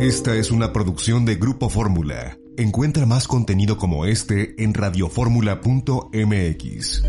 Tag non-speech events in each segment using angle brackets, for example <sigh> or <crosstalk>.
Esta es una producción de Grupo Fórmula. Encuentra más contenido como este en radioformula.mx.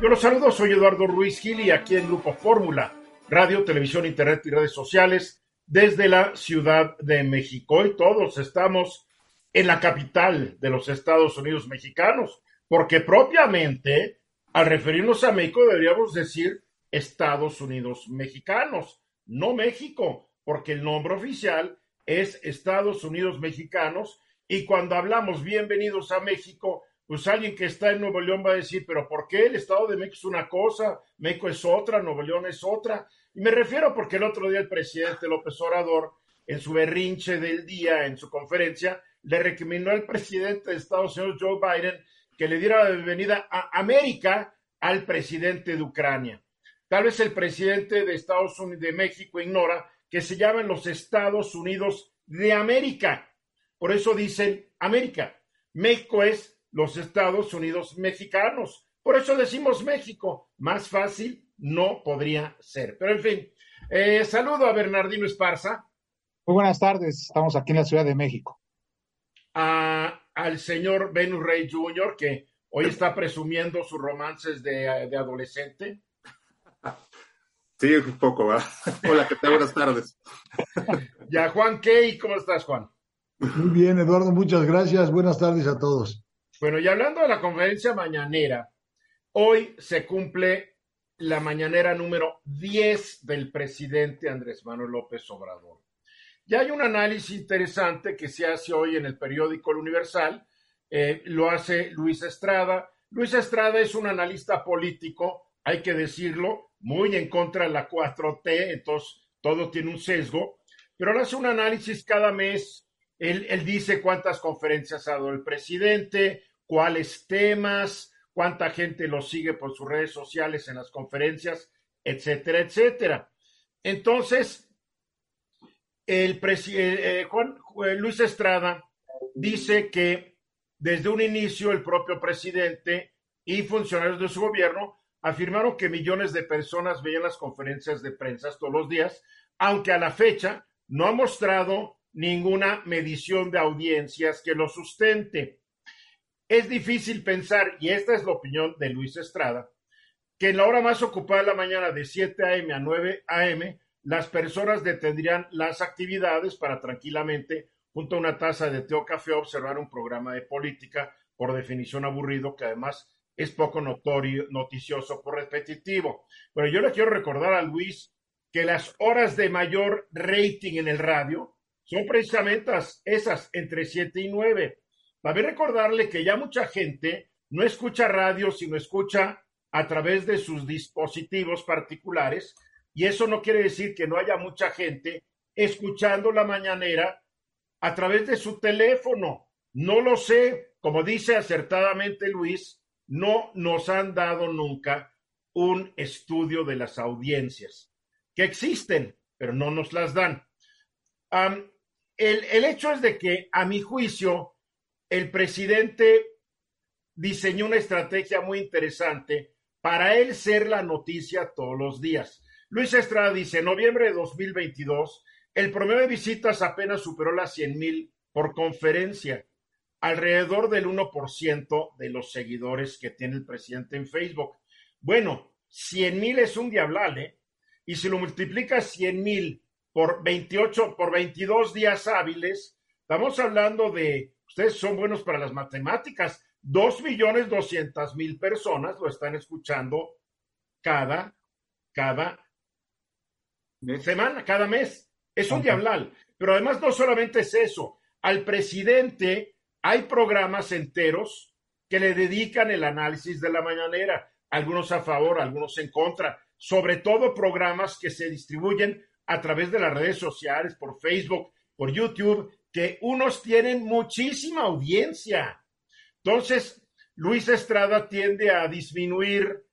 Yo los saludo, soy Eduardo Ruiz Gil y aquí en Grupo Fórmula, radio, televisión, internet y redes sociales desde la Ciudad de México. Y todos estamos en la capital de los Estados Unidos mexicanos, porque propiamente al referirnos a México deberíamos decir Estados Unidos mexicanos, no México porque el nombre oficial es Estados Unidos Mexicanos y cuando hablamos bienvenidos a México, pues alguien que está en Nuevo León va a decir, pero ¿por qué el Estado de México es una cosa, México es otra, Nuevo León es otra? Y me refiero porque el otro día el presidente López Obrador, en su berrinche del día, en su conferencia, le recomendó al presidente de Estados Unidos, Joe Biden, que le diera la bienvenida a América al presidente de Ucrania. Tal vez el presidente de Estados Unidos de México ignora que se llaman los Estados Unidos de América. Por eso dicen América. México es los Estados Unidos mexicanos. Por eso decimos México. Más fácil no podría ser. Pero en fin, eh, saludo a Bernardino Esparza. Muy buenas tardes, estamos aquí en la Ciudad de México. al señor Venus Rey Jr., que hoy está presumiendo sus romances de, de adolescente. Sí, un poco, ¿verdad? <laughs> Hola, ¿qué tal? Buenas tardes. <laughs> Ya, Juan Key, ¿cómo estás, Juan? Muy bien, Eduardo, muchas gracias. Buenas tardes a todos. Bueno, y hablando de la conferencia mañanera, hoy se cumple la mañanera número 10 del presidente Andrés Manuel López Obrador. Ya hay un análisis interesante que se hace hoy en el periódico El Universal, eh, lo hace Luis Estrada. Luis Estrada es un analista político, hay que decirlo, muy en contra de la 4T, entonces todo tiene un sesgo, pero él hace un análisis cada mes, él, dice cuántas conferencias ha dado el presidente, cuáles temas, cuánta gente lo sigue por sus redes sociales en las conferencias, etcétera, etcétera. Entonces, el presidente eh, Juan Luis Estrada dice que desde un inicio el propio presidente y funcionarios de su gobierno afirmaron que millones de personas veían las conferencias de prensa todos los días, aunque a la fecha no ha mostrado ninguna medición de audiencias que lo sustente. Es difícil pensar, y esta es la opinión de Luis Estrada, que en la hora más ocupada de la mañana de 7 a.m. a 9 a.m., las personas detendrían las actividades para tranquilamente, junto a una taza de té o café, observar un programa de política, por definición aburrido, que además es poco notorio, noticioso por repetitivo. Pero yo le quiero recordar a Luis que las horas de mayor rating en el radio son precisamente esas entre 7 y 9. También recordarle que ya mucha gente no escucha radio, sino escucha a través de sus dispositivos particulares, y eso no quiere decir que no haya mucha gente escuchando la mañanera a través de su teléfono. No lo sé, como dice acertadamente Luis, no nos han dado nunca un estudio de las audiencias, que existen, pero no nos las dan. el, el hecho es de que, a mi juicio, el presidente diseñó una estrategia muy interesante para él ser la noticia todos los días. Luis Estrada dice, en noviembre de 2022, el promedio de visitas apenas superó las 100 mil por conferencia alrededor del 1% de los seguidores que tiene el presidente en Facebook. Bueno, 100 mil es un diablal, ¿eh? Y si lo multiplicas 100 mil por 28, por 22 días hábiles, estamos hablando de, ustedes son buenos para las matemáticas, 2 millones 200 mil personas lo están escuchando cada, cada semana, cada mes. Es un diablal. Pero además no solamente es eso, al presidente hay programas enteros que le dedican el análisis de la mañanera, algunos a favor, algunos en contra, sobre todo programas que se distribuyen a través de las redes sociales, por Facebook, por YouTube, que unos tienen muchísima audiencia. Entonces, Luis Estrada tiende a disminuir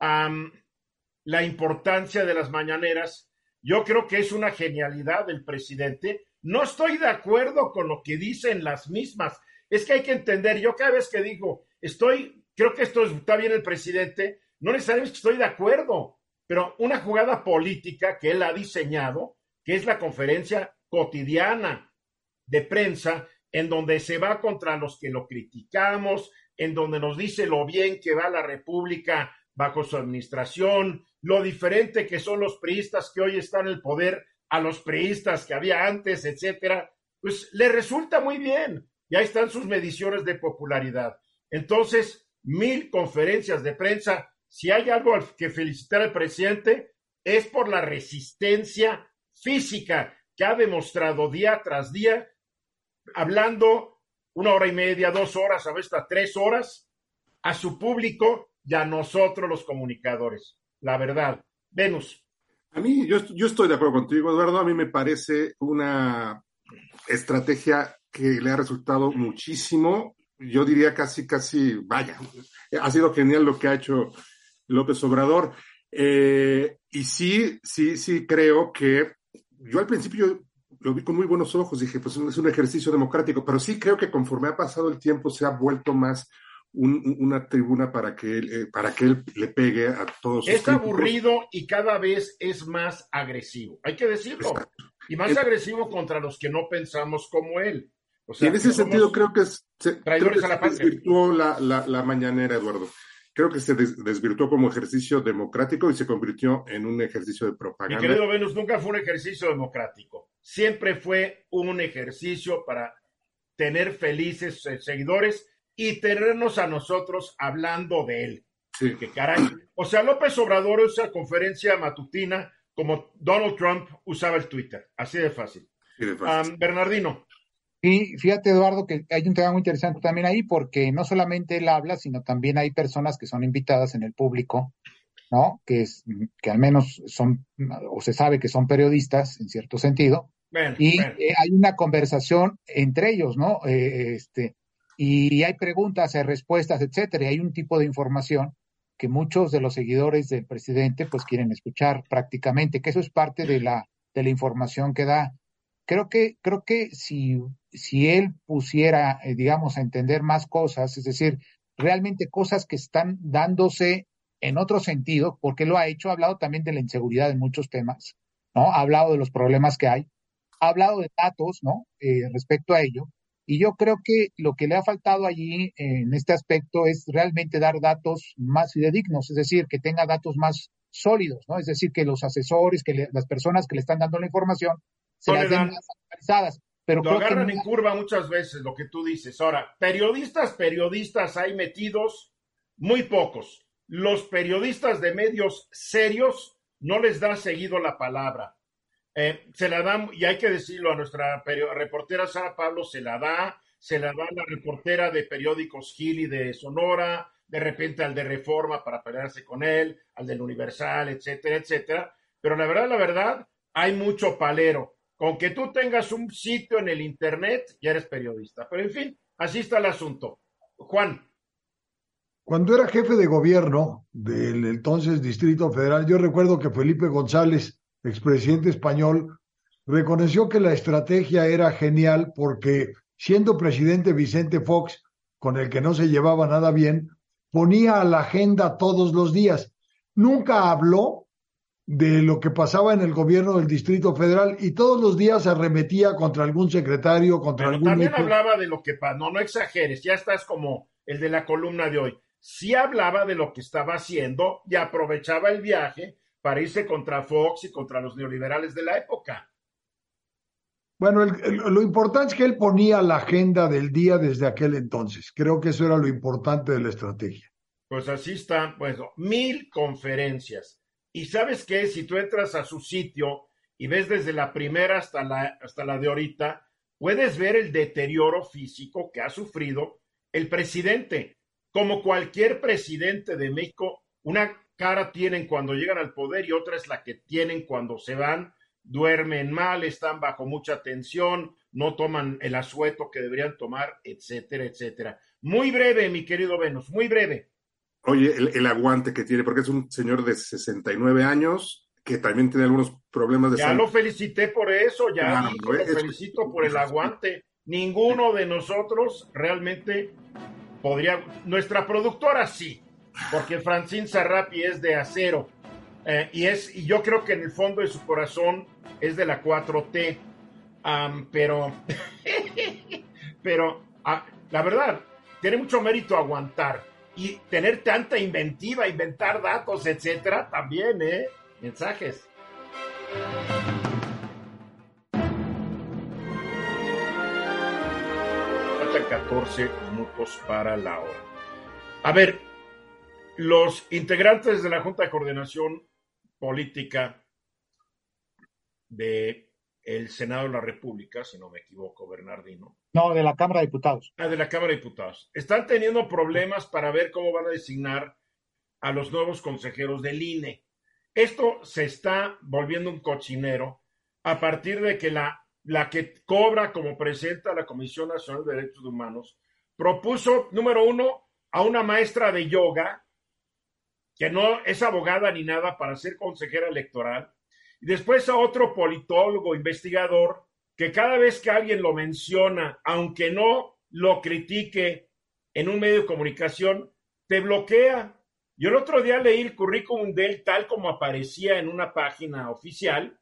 la importancia de las mañaneras. Yo creo que es una genialidad del presidente. No estoy de acuerdo con lo que dicen las mismas. Es que hay que entender, yo cada vez que digo, estoy, creo que esto está bien el presidente, no necesariamente estoy de acuerdo, pero una jugada política que él ha diseñado, que es la conferencia cotidiana de prensa, en donde se va contra los que lo criticamos, en donde nos dice lo bien que va la República bajo su administración, lo diferente que son los priistas que hoy están en el poder a los priistas que había antes, etcétera, pues le resulta muy bien. Y ahí están sus mediciones de popularidad. Entonces, mil conferencias de prensa. Si hay algo que felicitar al presidente, es por la resistencia física que ha demostrado día tras día, hablando una hora y media, dos horas, a veces hasta tres horas, a su público y a nosotros los comunicadores. La verdad. Venus. A mí, yo, yo estoy de acuerdo contigo, Eduardo. A mí me parece una estrategia que le ha resultado muchísimo. Yo diría casi, casi, vaya, ha sido genial lo que ha hecho López Obrador. Eh, y sí, sí, sí creo que yo al principio lo vi con muy buenos ojos, dije, pues es un ejercicio democrático, pero sí creo que conforme ha pasado el tiempo se ha vuelto más una tribuna para que él, eh, para que él le pegue a todos. Es aburrido y cada vez es más agresivo, hay que decirlo. Y más agresivo contra los que no pensamos como él. Y en ese sentido creo que se, desvirtuó la, la, mañanera, Eduardo. Creo que se desvirtuó como ejercicio democrático y se convirtió en un ejercicio de propaganda. Mi querido Venus, nunca fue un ejercicio democrático. Siempre fue un ejercicio para tener felices eh, seguidores y tenernos a nosotros hablando de él. Sí. Que caray. O sea, López Obrador usa conferencia matutina como Donald Trump usaba el Twitter. Así de fácil. Bernardino. Y fíjate, Eduardo, que hay un tema muy interesante también ahí, porque no solamente él habla, sino también hay personas que son invitadas en el público, ¿no? Que, es, que al menos son, o se sabe que son periodistas, en cierto sentido. y eh, hay una conversación entre ellos, ¿no? Eh, este, y hay preguntas, hay respuestas, etcétera, y hay un tipo de información que muchos de los seguidores del presidente pues quieren escuchar prácticamente, que eso es parte de la, de la información que da. Creo que, creo que si, si él pusiera, eh, digamos, a entender más cosas, es decir, realmente cosas que están dándose en otro sentido, porque lo ha hecho, ha hablado también de la inseguridad en muchos temas, ¿no? Ha hablado de los problemas que hay, ha hablado de datos, ¿no? Eh, respecto a ello, y yo creo que lo que le ha faltado allí en este aspecto es realmente dar datos más fidedignos, es decir, que tenga datos más sólidos, ¿no? Es decir, que los asesores, que las personas que le están dando la información se las den más actualizadas. Pero lo agarran en curva muchas veces, lo que tú dices. Ahora, periodistas, periodistas hay metidos muy pocos. Los periodistas de medios serios no les da seguido la palabra. Eh, se la da, y hay que decirlo a nuestra reportera Sara Pablo, se la da, se la da a la reportera de periódicos Gili de Sonora, de repente al de Reforma para pelearse con él, al del Universal, etcétera, etcétera. Pero la verdad, la verdad, hay mucho palero. Con que tú tengas un sitio en el Internet, ya eres periodista. Pero en fin, así está el asunto. Juan. Cuando era jefe de gobierno del entonces Distrito Federal, yo recuerdo que Felipe González expresidente español, reconoció que la estrategia era genial porque siendo presidente Vicente Fox, con el que no se llevaba nada bien, ponía a la agenda todos los días. Nunca habló de lo que pasaba en el gobierno del Distrito Federal y todos los días arremetía contra algún secretario, contra Pero algún... También hablaba de lo que pasaba, no, no exageres, ya estás como el de la columna de hoy. Sí hablaba de lo que estaba haciendo y aprovechaba el viaje para irse contra Fox y contra los neoliberales de la época. Bueno, lo importante es que él ponía la agenda del día desde aquel entonces. Creo que eso era lo importante de la estrategia. Pues así están, pues, mil conferencias. Y sabes qué, si tú entras a su sitio y ves desde la primera hasta la, hasta la de ahorita, puedes ver el deterioro físico que ha sufrido el presidente. Como cualquier presidente de México, una cara tienen cuando llegan al poder y otra es la que tienen cuando se van duermen mal, están bajo mucha tensión, no toman el asueto que deberían tomar, etcétera, etcétera. Muy breve, mi querido Venus, muy breve. Oye, el, el aguante que tiene, porque es un señor de 69 años que también tiene algunos problemas de Ya salud. lo felicité por eso, ya Claro, y lo es- felicito por el aguante. Ninguno de nosotros realmente podría. Nuestra productora sí, porque Francine Sarrapi es de acero. eh, y es, y yo creo que en el fondo de su corazón es de la 4T. Am, pero, <laughs> pero ah, la verdad, tiene mucho mérito aguantar y tener tanta inventiva, inventar datos, etcétera, también, ¿eh? Mensajes. Faltan 14 minutos para la hora. A ver, los integrantes de la Junta de Coordinación Política de el Senado de la República, si no me equivoco, Bernardino, No, de la Cámara de Diputados. Ah, de la Cámara de Diputados. Están teniendo problemas para ver cómo van a designar a los nuevos consejeros del INE. Esto se está volviendo un cochinero a partir de que la, la que cobra como presenta la Comisión Nacional de Derechos Humanos propuso, número uno, a una maestra de yoga, que no es abogada ni nada para ser consejera electoral, después a otro politólogo, investigador, que cada vez que alguien lo menciona, aunque no lo critique en un medio de comunicación, te bloquea. Yo el otro día leí el currículum de él tal como aparecía en una página oficial.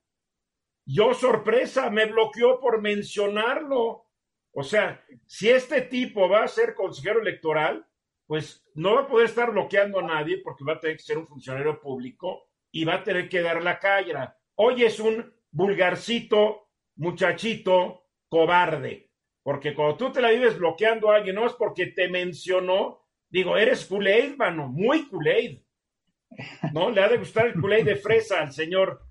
Yo, sorpresa, me bloqueó por mencionarlo. O sea, si este tipo va a ser consejero electoral, pues no va a poder estar bloqueando a nadie porque va a tener que ser un funcionario público y va a tener que dar la calle. Hoy es un vulgarcito muchachito cobarde, porque cuando tú te la vives bloqueando a alguien, no es porque te mencionó, digo, eres Kool-Aid, mano, muy Kool-Aid. ¿No? Le ha de gustar el Kool-Aid de fresa al señor.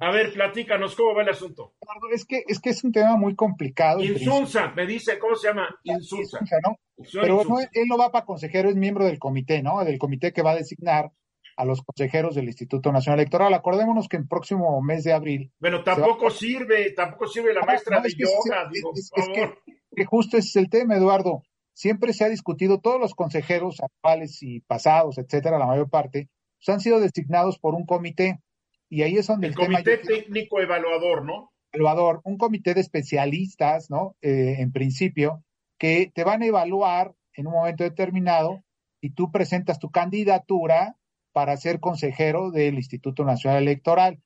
A ver, platícanos, ¿cómo va el asunto? Es que, es que es un tema muy complicado. Insunza, me dice, ¿cómo se llama? Insunza. ¿no? Pero no, él no va para consejero, es miembro del comité, ¿no? Del comité que va a designar a los consejeros del Instituto Nacional Electoral. Acordémonos que en próximo mes de abril, Bueno, tampoco sirve, tampoco sirve la No, maestra no, de yoga, es- digo, es- que- justo ese es el tema, Eduardo. Siempre se ha discutido, todos los consejeros actuales y pasados, etcétera, la mayor parte, pues, han sido designados por un comité. Y ahí es donde El el, comité técnico evaluador, ¿no? evaluador, un comité de especialistas, ¿no? Eh, en principio, que te van a evaluar en un momento determinado y tú presentas tu candidatura para ser consejero del Instituto Nacional Electoral.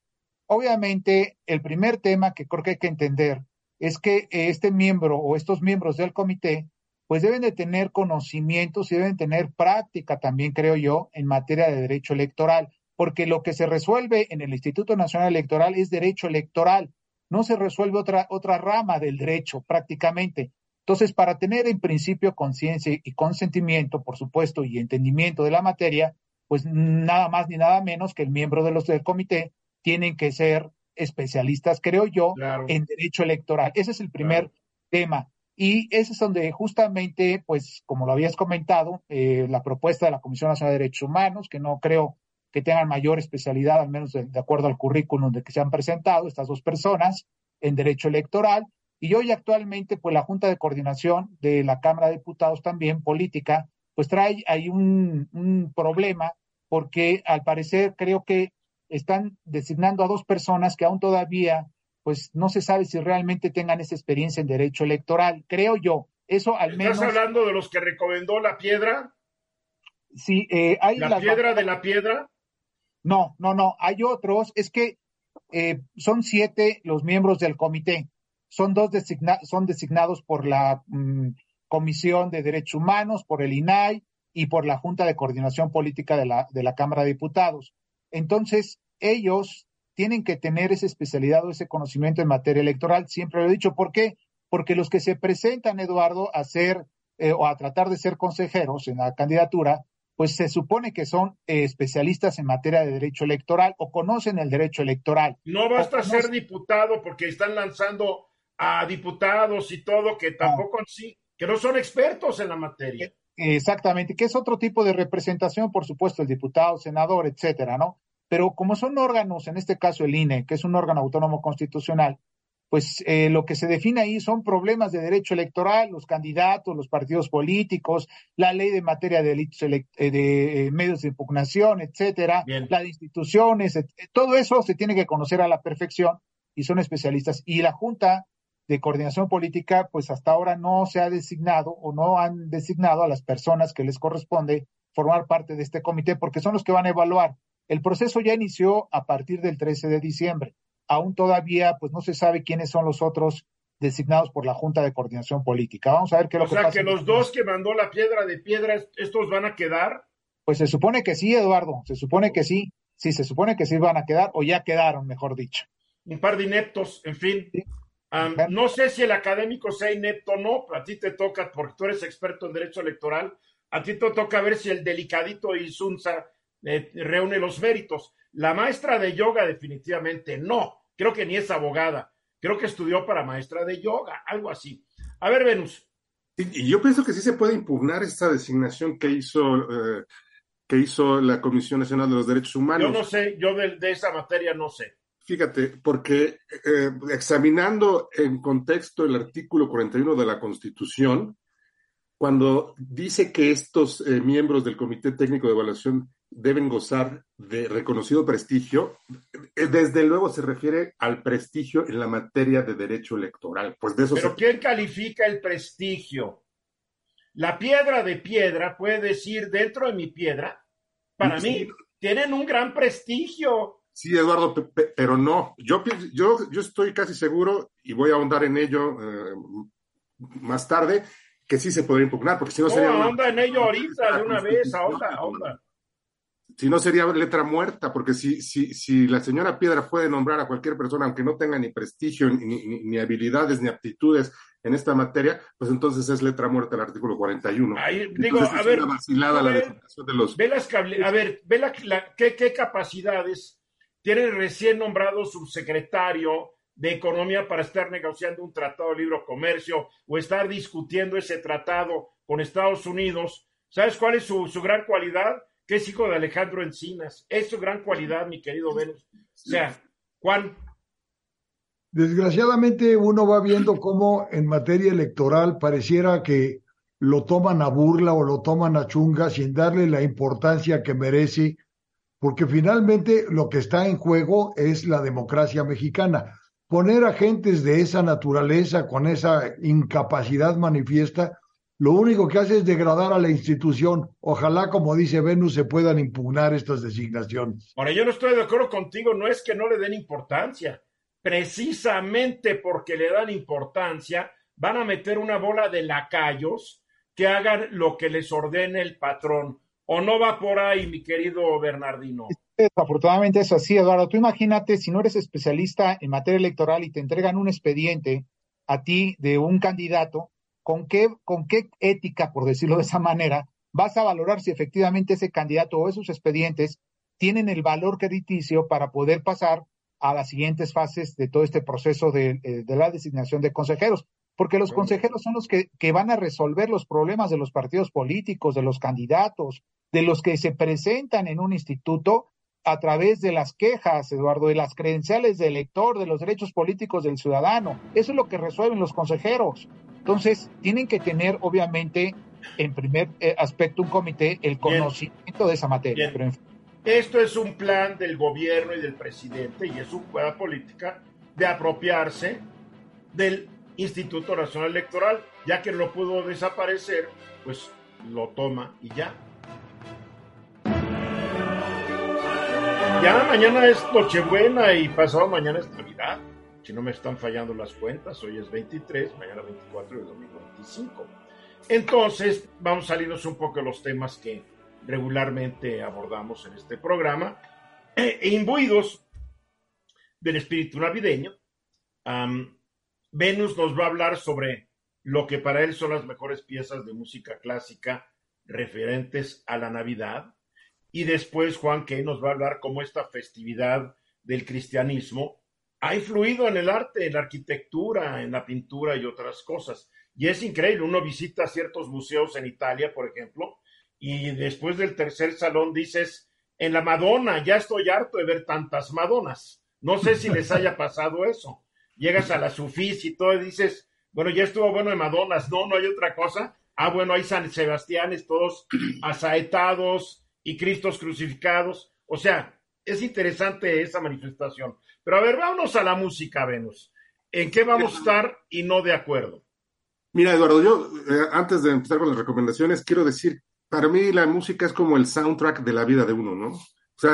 Obviamente, el primer tema que creo que hay que entender es que este miembro o estos miembros del comité, pues deben de tener conocimientos y deben tener práctica también, creo yo, en materia de derecho electoral, porque lo que se resuelve en el Instituto Nacional Electoral es derecho electoral, no se resuelve otra, otra rama del derecho prácticamente. Entonces, para tener en principio conciencia y consentimiento, por supuesto, y entendimiento de la materia, pues nada más ni nada menos que el miembro de los del comité tienen que ser especialistas, creo yo, Claro. en derecho electoral. Ese es el primer Claro. tema. Y ese es donde justamente, pues, como lo habías comentado, eh, la propuesta de la Comisión Nacional de Derechos Humanos, que no creo que tengan mayor especialidad, al menos de, de acuerdo al currículum de que se han presentado estas dos personas en derecho electoral. Y hoy actualmente, pues, la Junta de Coordinación de la Cámara de Diputados también, política, pues trae ahí un, un problema, porque al parecer creo que están designando a dos personas que aún todavía pues no se sabe si realmente tengan esa experiencia en derecho electoral, creo yo. Eso al ¿Estás menos, hablando de los que recomendó la piedra? si eh, hay ¿La las piedra de la piedra? No, no, no, hay otros, es que eh, son siete los miembros del comité, son dos designa son designados por la mm, Comisión de Derechos Humanos, por el INAI y por la Junta de Coordinación Política de la, de la Cámara de Diputados. Entonces, ellos tienen que tener esa especialidad o ese conocimiento en materia electoral, siempre lo he dicho. ¿Por qué? Porque los que se presentan, Eduardo, a ser eh, o a tratar de ser consejeros en la candidatura, pues se supone que son eh, especialistas en materia de derecho electoral o conocen el derecho electoral. No basta O ser diputado porque están lanzando a diputados y todo que tampoco sí, que no son expertos en la materia. Exactamente, que es otro tipo de representación, por supuesto, el diputado, senador, etcétera, ¿no? pero como son órganos, en este caso el INE, que es un órgano autónomo constitucional, pues eh, lo que se define ahí son problemas de derecho electoral, los candidatos, los partidos políticos, la ley de materia de delitos eh, de, eh, medios de impugnación, etcétera, la de instituciones, todo eso se tiene que conocer a la perfección y son especialistas. Y la Junta de Coordinación Política, pues hasta ahora no se ha designado o no han designado a las personas que les corresponde formar parte de este comité porque son los que van a evaluar el proceso ya inició a partir del 13 de diciembre. Aún todavía, pues no se sabe quiénes son los otros designados por la Junta de Coordinación Política. Vamos a ver qué lo que pasa. O sea, que los dos que mandó la piedra de piedra, ¿estos van a quedar? Pues se supone que sí, Eduardo, se supone que sí. Sí, se supone que sí van a quedar, o ya quedaron, mejor dicho. Un par de ineptos, en fin. No sé si el académico sea inepto o no, a ti te toca, porque tú eres experto en derecho electoral, a ti te toca ver si el delicadito Isunza eh, reúne los méritos. La maestra de yoga definitivamente no, creo que ni es abogada, creo que estudió para maestra de yoga, algo así. A ver, Venus. Y, yo pienso que sí se puede impugnar esta designación que hizo, eh, que hizo la Comisión Nacional de los Derechos Humanos. Yo no sé, yo de, esa materia no sé. Fíjate, porque eh, examinando en contexto el artículo 41 de la Constitución, cuando dice que estos miembros del Comité Técnico de Evaluación deben gozar de reconocido prestigio, eh, desde luego se refiere al prestigio en la materia de derecho electoral. Pues de eso Pero ¿quién califica el prestigio? La piedra de piedra puede decir dentro de mi piedra, para mí, tienen un gran prestigio. Sí, Eduardo, pero no. Yo, yo, yo estoy casi seguro, y voy a ahondar en ello eh, más tarde, que sí se podría impugnar, porque si no, sería. No, ahonda en ello ahorita, de una vez, ahonda, ahonda si no sería letra muerta, porque si, si, si la señora Piedra puede nombrar a cualquier persona, aunque no tenga ni prestigio, ni, ni, habilidades, ni aptitudes en esta materia, pues entonces es letra muerta el artículo 41. Ahí, digo, a ver, vacilada la de los... Ve las a ver, ve la, ¿qué, qué capacidades tiene recién nombrado subsecretario de Economía para estar negociando un tratado de libre comercio o estar discutiendo ese tratado con Estados Unidos. ¿Sabes cuál es su, su gran cualidad? que es hijo de Alejandro Encinas. Es su gran cualidad, mi querido Venus. O sea, Juan. Desgraciadamente uno va viendo cómo en materia electoral pareciera que lo toman a burla o lo toman a chunga sin darle la importancia que merece, porque finalmente lo que está en juego es la democracia mexicana. Poner agentes de esa naturaleza, con esa incapacidad manifiesta, lo único que hace es degradar a la institución. Ojalá, como dice Venus, se puedan impugnar estas designaciones. Ahora, yo no estoy de acuerdo contigo, no es que no le den importancia. Precisamente porque le dan importancia, van a meter una bola de lacayos que hagan lo que les ordene el patrón. ¿O no va por ahí, mi querido Bernardino? Desafortunadamente es así, Eduardo. Tú imagínate si no eres especialista en materia electoral y te entregan un expediente a ti de un candidato con qué, con qué ética, por decirlo de esa manera, vas a valorar si efectivamente ese candidato o esos expedientes tienen el valor crediticio para poder pasar a las siguientes fases de todo este proceso de, eh, la designación de consejeros. Porque los consejeros son los que, que van a resolver los problemas de los partidos políticos, de los candidatos, de los que se presentan en un instituto a través de las quejas, Eduardo, de las credenciales del elector, de los derechos políticos del ciudadano. Eso es lo que resuelven los consejeros. Entonces, tienen que tener, obviamente, en primer eh, aspecto, un comité, el conocimiento de esa materia. Esto es un plan del gobierno y del presidente, y es una política de apropiarse del Instituto Nacional Electoral, ya que lo pudo desaparecer, pues lo toma y ya. Ya mañana es Nochebuena y pasado mañana es Navidad si no me están fallando las cuentas, hoy es 23, mañana 24 y el domingo 25. Entonces, vamos a salirnos un poco de los temas que regularmente abordamos en este programa, e imbuidos del espíritu navideño. Venus nos va a hablar sobre lo que para él son las mejores piezas de música clásica referentes a la Navidad. Y después Juan Key nos va a hablar cómo esta festividad del cristianismo ha influido en el arte, en la arquitectura, en la pintura y otras cosas. Y es increíble, uno visita ciertos museos en Italia, por ejemplo, y después del tercer salón dices, en la Madonna, ya estoy harto de ver tantas Madonas. No sé si les haya <laughs> pasado eso. Llegas a la Sufis y todo y dices, bueno, ya estuvo bueno de Madonas, no, no hay otra cosa. Ah, bueno, hay San Sebastianes todos <clears throat> asaetados y Cristos crucificados. O sea, es interesante esa manifestación. Pero a ver, vámonos a la música, Venus. ¿En qué vamos a estar y no de acuerdo? Mira, Eduardo, yo eh, antes de empezar con las recomendaciones, quiero decir, para mí la música es como el soundtrack de la vida de uno, ¿no? O sea,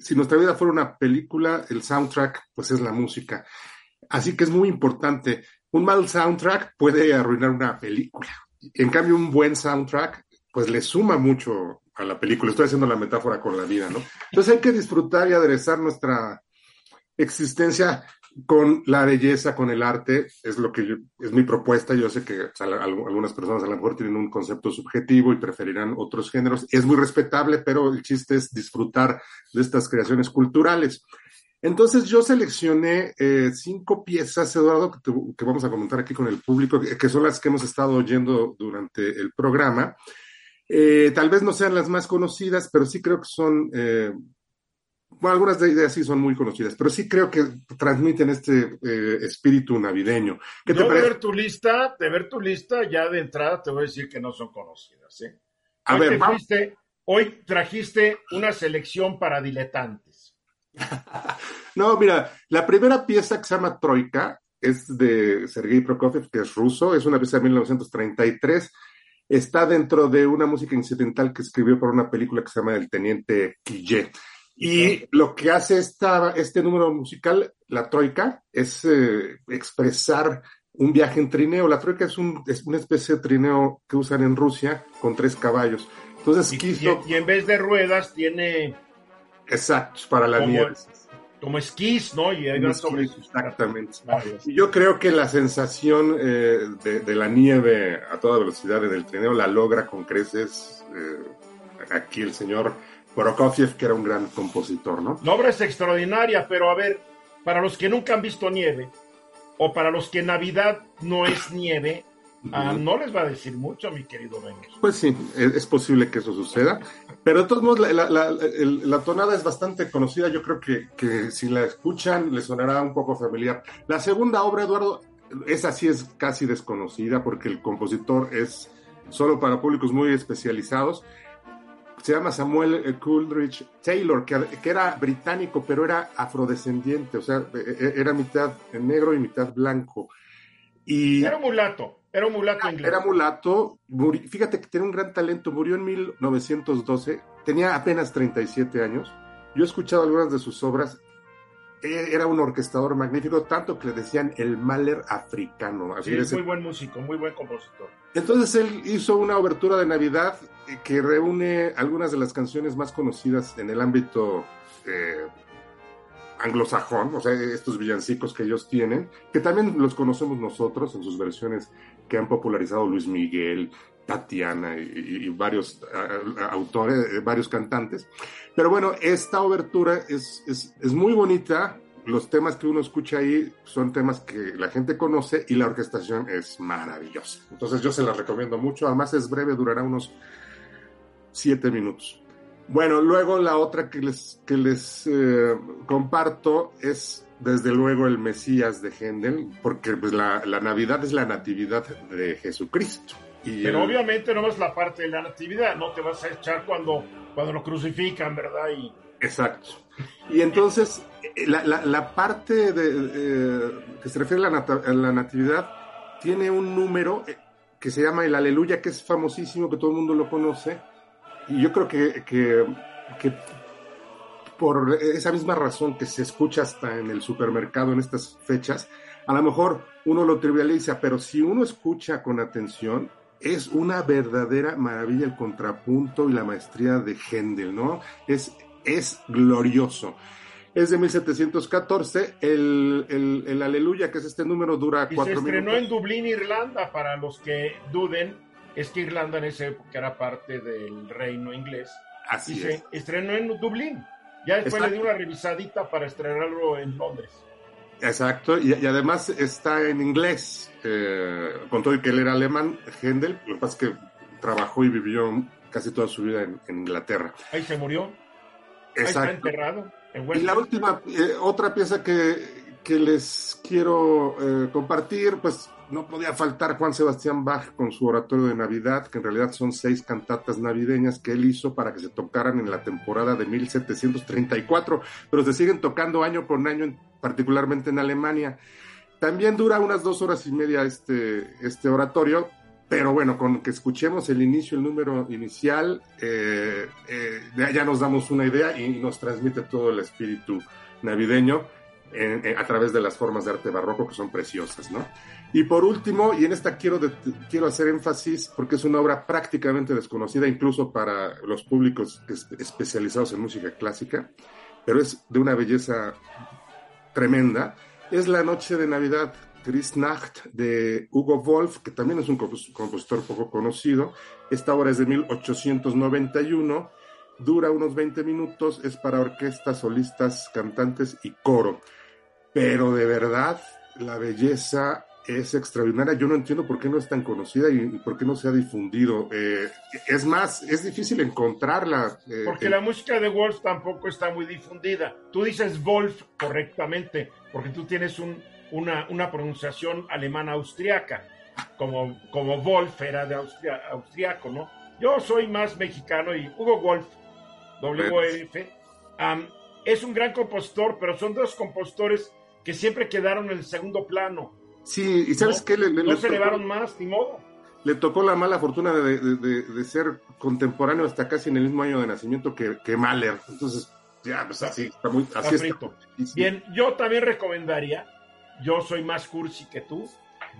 si nuestra vida fuera una película, el soundtrack, pues es la música. Así que es muy importante. Un mal soundtrack puede arruinar una película. En cambio, un buen soundtrack, pues le suma mucho a la película. Estoy haciendo la metáfora con la vida, ¿no? Entonces hay que disfrutar y aderezar nuestra existencia con la belleza, con el arte, es lo que es mi propuesta. Yo sé que algunas personas a lo mejor tienen un concepto subjetivo y preferirán otros géneros. Es muy respetable, pero el chiste es disfrutar de estas creaciones culturales. Entonces yo seleccioné eh, cinco piezas, Eduardo, que, vamos a comentar aquí con el público, que, son las que hemos estado oyendo durante el programa. Eh, tal vez no sean las más conocidas, pero sí creo que son eh, bueno, algunas de ellas sí son muy conocidas, pero sí creo que transmiten este eh, espíritu navideño. ¿Qué Yo de ver tu lista, de ver tu lista, ya de entrada te voy a decir que no son conocidas. A hoy ver, hoy trajiste una selección para diletantes. <laughs> no, mira, la primera pieza que se llama Troika es de Sergei Prokofiev, que es ruso, es una pieza de 1933 está dentro de una música incidental que escribió para una película que se llama El Teniente Quillet. Y lo que hace esta, este número musical, la troika, es eh, expresar un viaje en trineo. La troika es, un, es una especie de trineo que usan en Rusia con tres caballos. Entonces y, en vez de ruedas tiene... Exacto, para la nieve. Como esquís, ¿no? Y hay sobre Exactamente. Y yo creo que la sensación eh, de, la nieve a toda velocidad en el trineo la logra con creces eh, aquí el señor Prokofiev, que era un gran compositor, ¿no? La obra es extraordinaria, pero a ver, para los que nunca han visto nieve, o para los que Navidad no es nieve, ah, no les va a decir mucho, mi querido Venus. Pues sí, es, posible que eso suceda, pero de todos modos la, tonada es bastante conocida, yo creo que, que, si la escuchan les sonará un poco familiar. La segunda obra, Eduardo, esa sí es casi desconocida porque el compositor es solo para públicos muy especializados se llama Samuel Coolidge Taylor, que, era británico, pero era afrodescendiente, o sea, e, e, era mitad negro y mitad blanco. Y era mulato, era un mulato inglés. Era mulato, fíjate que tiene un gran talento, murió en 1912, tenía apenas 37 años. Yo he escuchado algunas de sus obras e, era un orquestador magnífico, tanto que le decían el Mahler africano. Así sí, muy buen músico, muy buen compositor. Entonces él hizo una obertura de Navidad eh, que reúne algunas de las canciones más conocidas en el ámbito eh, anglosajón, o sea, estos villancicos que ellos tienen, que también los conocemos nosotros en sus versiones que han popularizado Luis Miguel, Tatiana y, varios autores, eh, varios cantantes. Pero bueno, esta obertura es, es, es, muy bonita. Los temas que uno escucha ahí son temas que la gente conoce y la orquestación es maravillosa. Entonces yo se la recomiendo mucho. Además es breve, durará unos siete minutos. Bueno, luego la otra que les, que les eh, comparto es desde luego el Mesías de Händel, porque pues, la, la Navidad es la natividad de Jesucristo. Pero obviamente no es la parte de la natividad, no te vas a echar cuando, cuando lo crucifican, ¿verdad? Y... Exacto. Y entonces, eh, la, la, parte de, eh, que se refiere a la, natividad tiene un número eh, que se llama el Aleluya, que es famosísimo, que todo el mundo lo conoce. Y yo creo que, que, que por esa misma razón que se escucha hasta en el supermercado en estas fechas, a lo mejor uno lo trivializa, pero si uno escucha con atención, es una verdadera maravilla el contrapunto y la maestría de Händel, ¿no? Es, es glorioso. Es de 1714, el, el, el Aleluya, que es este número, dura y cuatro se estrenó en Dublín, Irlanda, para los que duden, es que Irlanda en esa época era parte del reino inglés. Así y se estrenó en Dublín. Ya después le di una revisadita para estrenarlo en Londres. Exacto, y, además está en inglés, eh, con todo el que él era alemán, Händel, lo que pasa es que trabajó y vivió casi toda su vida en, Inglaterra. ¿Ahí se murió? está enterrado. y la última, eh, otra pieza que, que les quiero eh, compartir, pues no podía faltar Juan Sebastián Bach con su oratorio de Navidad, que en realidad son seis cantatas navideñas que él hizo para que se tocaran en la temporada de 1734, pero se siguen tocando año con año, particularmente en Alemania. También dura unas dos horas y media este, este oratorio, pero bueno, con que escuchemos el inicio, el número inicial, eh, eh, ya nos damos una idea y nos transmite todo el espíritu navideño a través de las formas de arte barroco que son preciosas, ¿no? Y por último, y en esta quiero, quiero hacer énfasis porque es una obra prácticamente desconocida incluso para los públicos especializados en música clásica, pero es de una belleza tremenda, es La Noche de Navidad, Nacht de Hugo Wolf, que también es un compositor poco conocido. Esta obra es de 1891, dura unos 20 minutos, es para orquestas, solistas, cantantes y coro. Pero de verdad, la belleza es extraordinaria. Yo no entiendo por qué no es tan conocida y, por qué no se ha difundido. Eh, es más, es difícil encontrarla. Eh, porque la música de Wolf tampoco está muy difundida. Tú dices Wolf correctamente, porque tú tienes una, una, pronunciación alemana austriaca, como, como Wolf era de Austria, austriaco, ¿no? Yo soy más mexicano y Hugo Wolf, WF, es un gran compositor, pero son dos compositores que siempre quedaron en el segundo plano Sí, y ¿sabes qué? Le, no se elevaron más, ni modo. Le tocó la mala fortuna de, ser contemporáneo hasta casi en el mismo año de nacimiento que, que Mahler. Entonces, ya, pues así está muy... Así Bien, yo también recomendaría, yo soy más cursi que tú,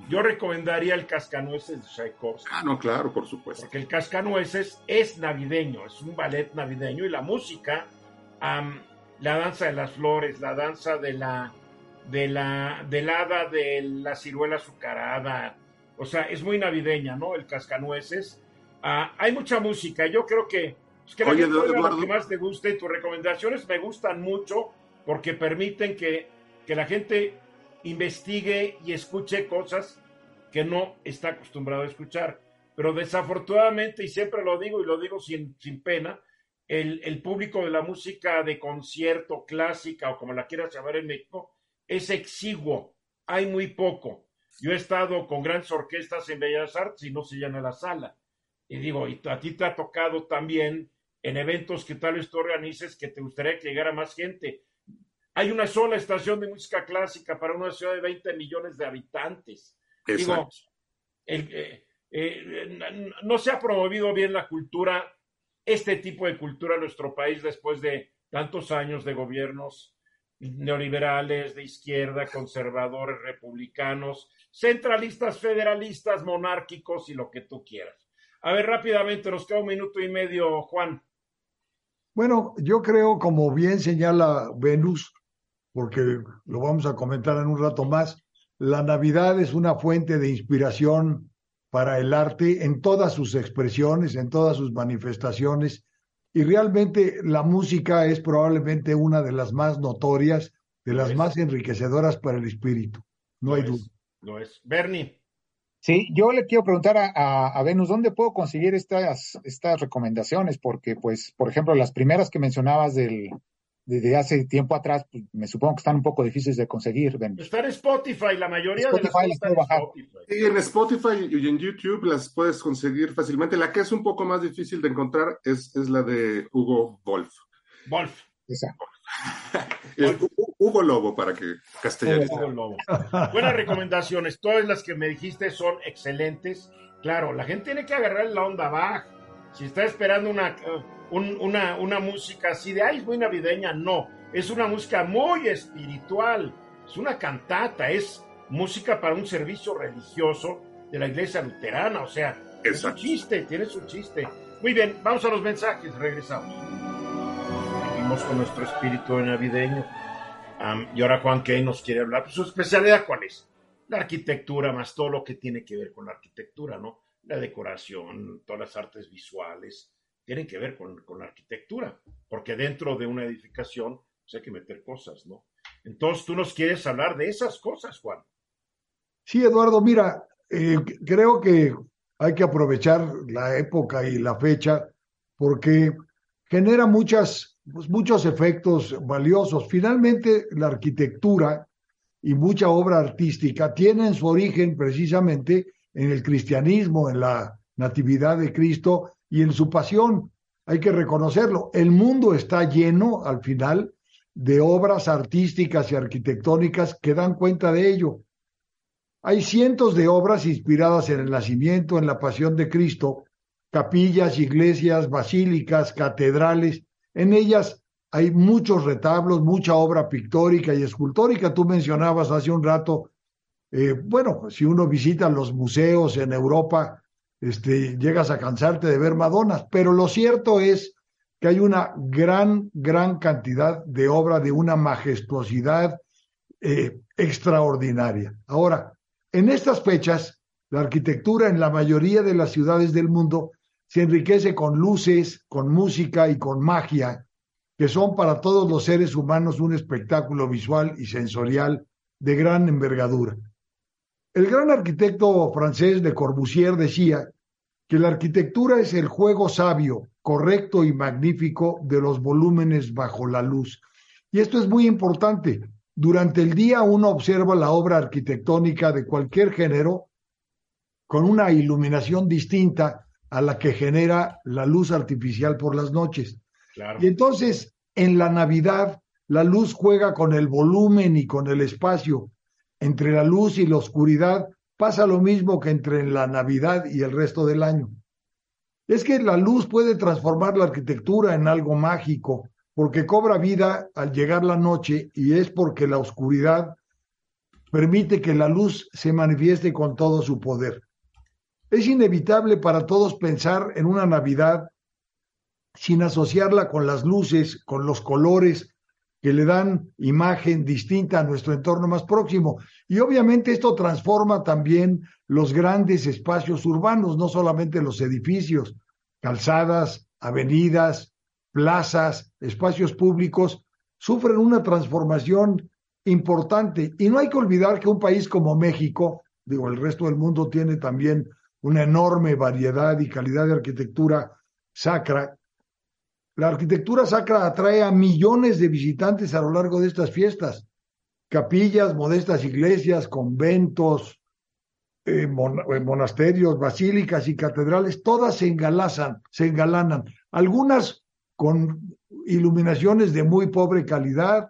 yo recomendaría el Cascanueces de Tchaikovsky. Ah, no, claro, por supuesto. Porque el Cascanueces es navideño, es un ballet navideño y la música, la danza de las flores, la danza de la de la, del hada de la ciruela azucarada. O sea, es muy navideña, ¿no? El cascanueces. Ah, hay mucha música. Yo creo que, pues, que Oye, lo que más te guste. Tus recomendaciones me gustan mucho porque permiten que, que la gente investigue y escuche cosas que no está acostumbrado a escuchar. Pero desafortunadamente, y siempre lo digo y lo digo sin, sin pena, el, el, público de la música de concierto clásica o como la quieras llamar en México, es exiguo, hay muy poco. Yo he estado con grandes orquestas en Bellas Artes y no se llena la sala. Y digo, y a ti te ha tocado también en eventos que tal vez tú organices que te gustaría que llegara más gente. Hay una sola estación de música clásica para una ciudad de 20 millones de habitantes. Digo, eh, eh, no se ha promovido bien la cultura, este tipo de cultura en nuestro país después de tantos años de gobiernos neoliberales, de izquierda, conservadores, republicanos, centralistas, federalistas, monárquicos y lo que tú quieras. A ver, rápidamente, nos queda un minuto y medio, Juan. Bueno, yo creo, como bien señala Venus, porque lo vamos a comentar en un rato más, la Navidad es una fuente de inspiración para el arte en todas sus expresiones, en todas sus manifestaciones, y realmente la música es probablemente una de las más notorias, de las más enriquecedoras para el espíritu. No, hay duda. No es. Bernie. Sí, yo le quiero preguntar a, a, Venus, ¿dónde puedo conseguir estas, estas recomendaciones? Porque, pues, por ejemplo, las primeras que mencionabas del, desde hace tiempo atrás, pues, me supongo que están un poco difíciles de conseguir. Está en Spotify, la mayoría de las Spotify. Sí, en Spotify y en YouTube las puedes conseguir fácilmente. La que es un poco más difícil de encontrar es, es la de Hugo Wolf. Wolf. Exacto. <laughs> Hugo Lobo, para que castellanice. Hugo Lobo. Buenas recomendaciones. Todas las que me dijiste son excelentes. Claro, la gente tiene que agarrar la onda baja. Si está esperando una una, una música así de, ay, es muy navideña, no, es una música muy espiritual, es una cantata, es música para un servicio religioso de la iglesia luterana, o sea, es un chiste, tiene su chiste. Muy bien, vamos a los mensajes, regresamos. Seguimos con nuestro espíritu navideño. y ahora Juan Key nos quiere hablar, pues, su especialidad cuál es? La arquitectura, más todo lo que tiene que ver con la arquitectura, ¿no? La decoración, todas las artes visuales, tienen que ver con, la arquitectura, porque dentro de una edificación pues, hay que meter cosas, ¿no? Entonces tú nos quieres hablar de esas cosas, Juan. Sí, Eduardo, mira, eh, creo que hay que aprovechar la época y la fecha porque genera muchas pues, muchos efectos valiosos. Finalmente, la arquitectura y mucha obra artística tienen su origen precisamente en el cristianismo, en la natividad de Cristo y en su pasión. Hay que reconocerlo. El mundo está lleno, al final, de obras artísticas y arquitectónicas que dan cuenta de ello. Hay cientos de obras inspiradas en el nacimiento, en la pasión de Cristo, capillas, iglesias, basílicas, catedrales. En ellas hay muchos retablos, mucha obra pictórica y escultórica. Tú mencionabas hace un rato, eh, bueno, si uno visita los museos en Europa, este, llegas a cansarte de ver Madonas, pero lo cierto es que hay una gran, gran cantidad de obra de una majestuosidad eh, extraordinaria. Ahora, en estas fechas, la arquitectura en la mayoría de las ciudades del mundo se enriquece con luces, con música y con magia, que son para todos los seres humanos un espectáculo visual y sensorial de gran envergadura. El gran arquitecto francés Le Corbusier decía que la arquitectura es el juego sabio, correcto y magnífico de los volúmenes bajo la luz. Y esto es muy importante. Durante el día uno observa la obra arquitectónica de cualquier género con una iluminación distinta a la que genera la luz artificial por las noches. Y entonces, en la Navidad, la luz juega con el volumen y con el espacio. Entre la luz y la oscuridad pasa lo mismo que entre la Navidad y el resto del año. Es que la luz puede transformar la arquitectura en algo mágico, porque cobra vida al llegar la noche y es porque la oscuridad permite que la luz se manifieste con todo su poder. Es inevitable para todos pensar en una Navidad sin asociarla con las luces, con los colores que le dan imagen distinta a nuestro entorno más próximo. Y obviamente esto transforma también los grandes espacios urbanos, no solamente los edificios, calzadas, avenidas, plazas, espacios públicos, sufren una transformación importante. Y no hay que olvidar que un país como México, digo, el resto del mundo tiene también una enorme variedad y calidad de arquitectura sacra, la arquitectura sacra atrae a millones de visitantes a lo largo de estas fiestas. Capillas, modestas iglesias, conventos, eh, eh, monasterios, basílicas y catedrales, todas se engalazan, se engalanan. Algunas con iluminaciones de muy pobre calidad,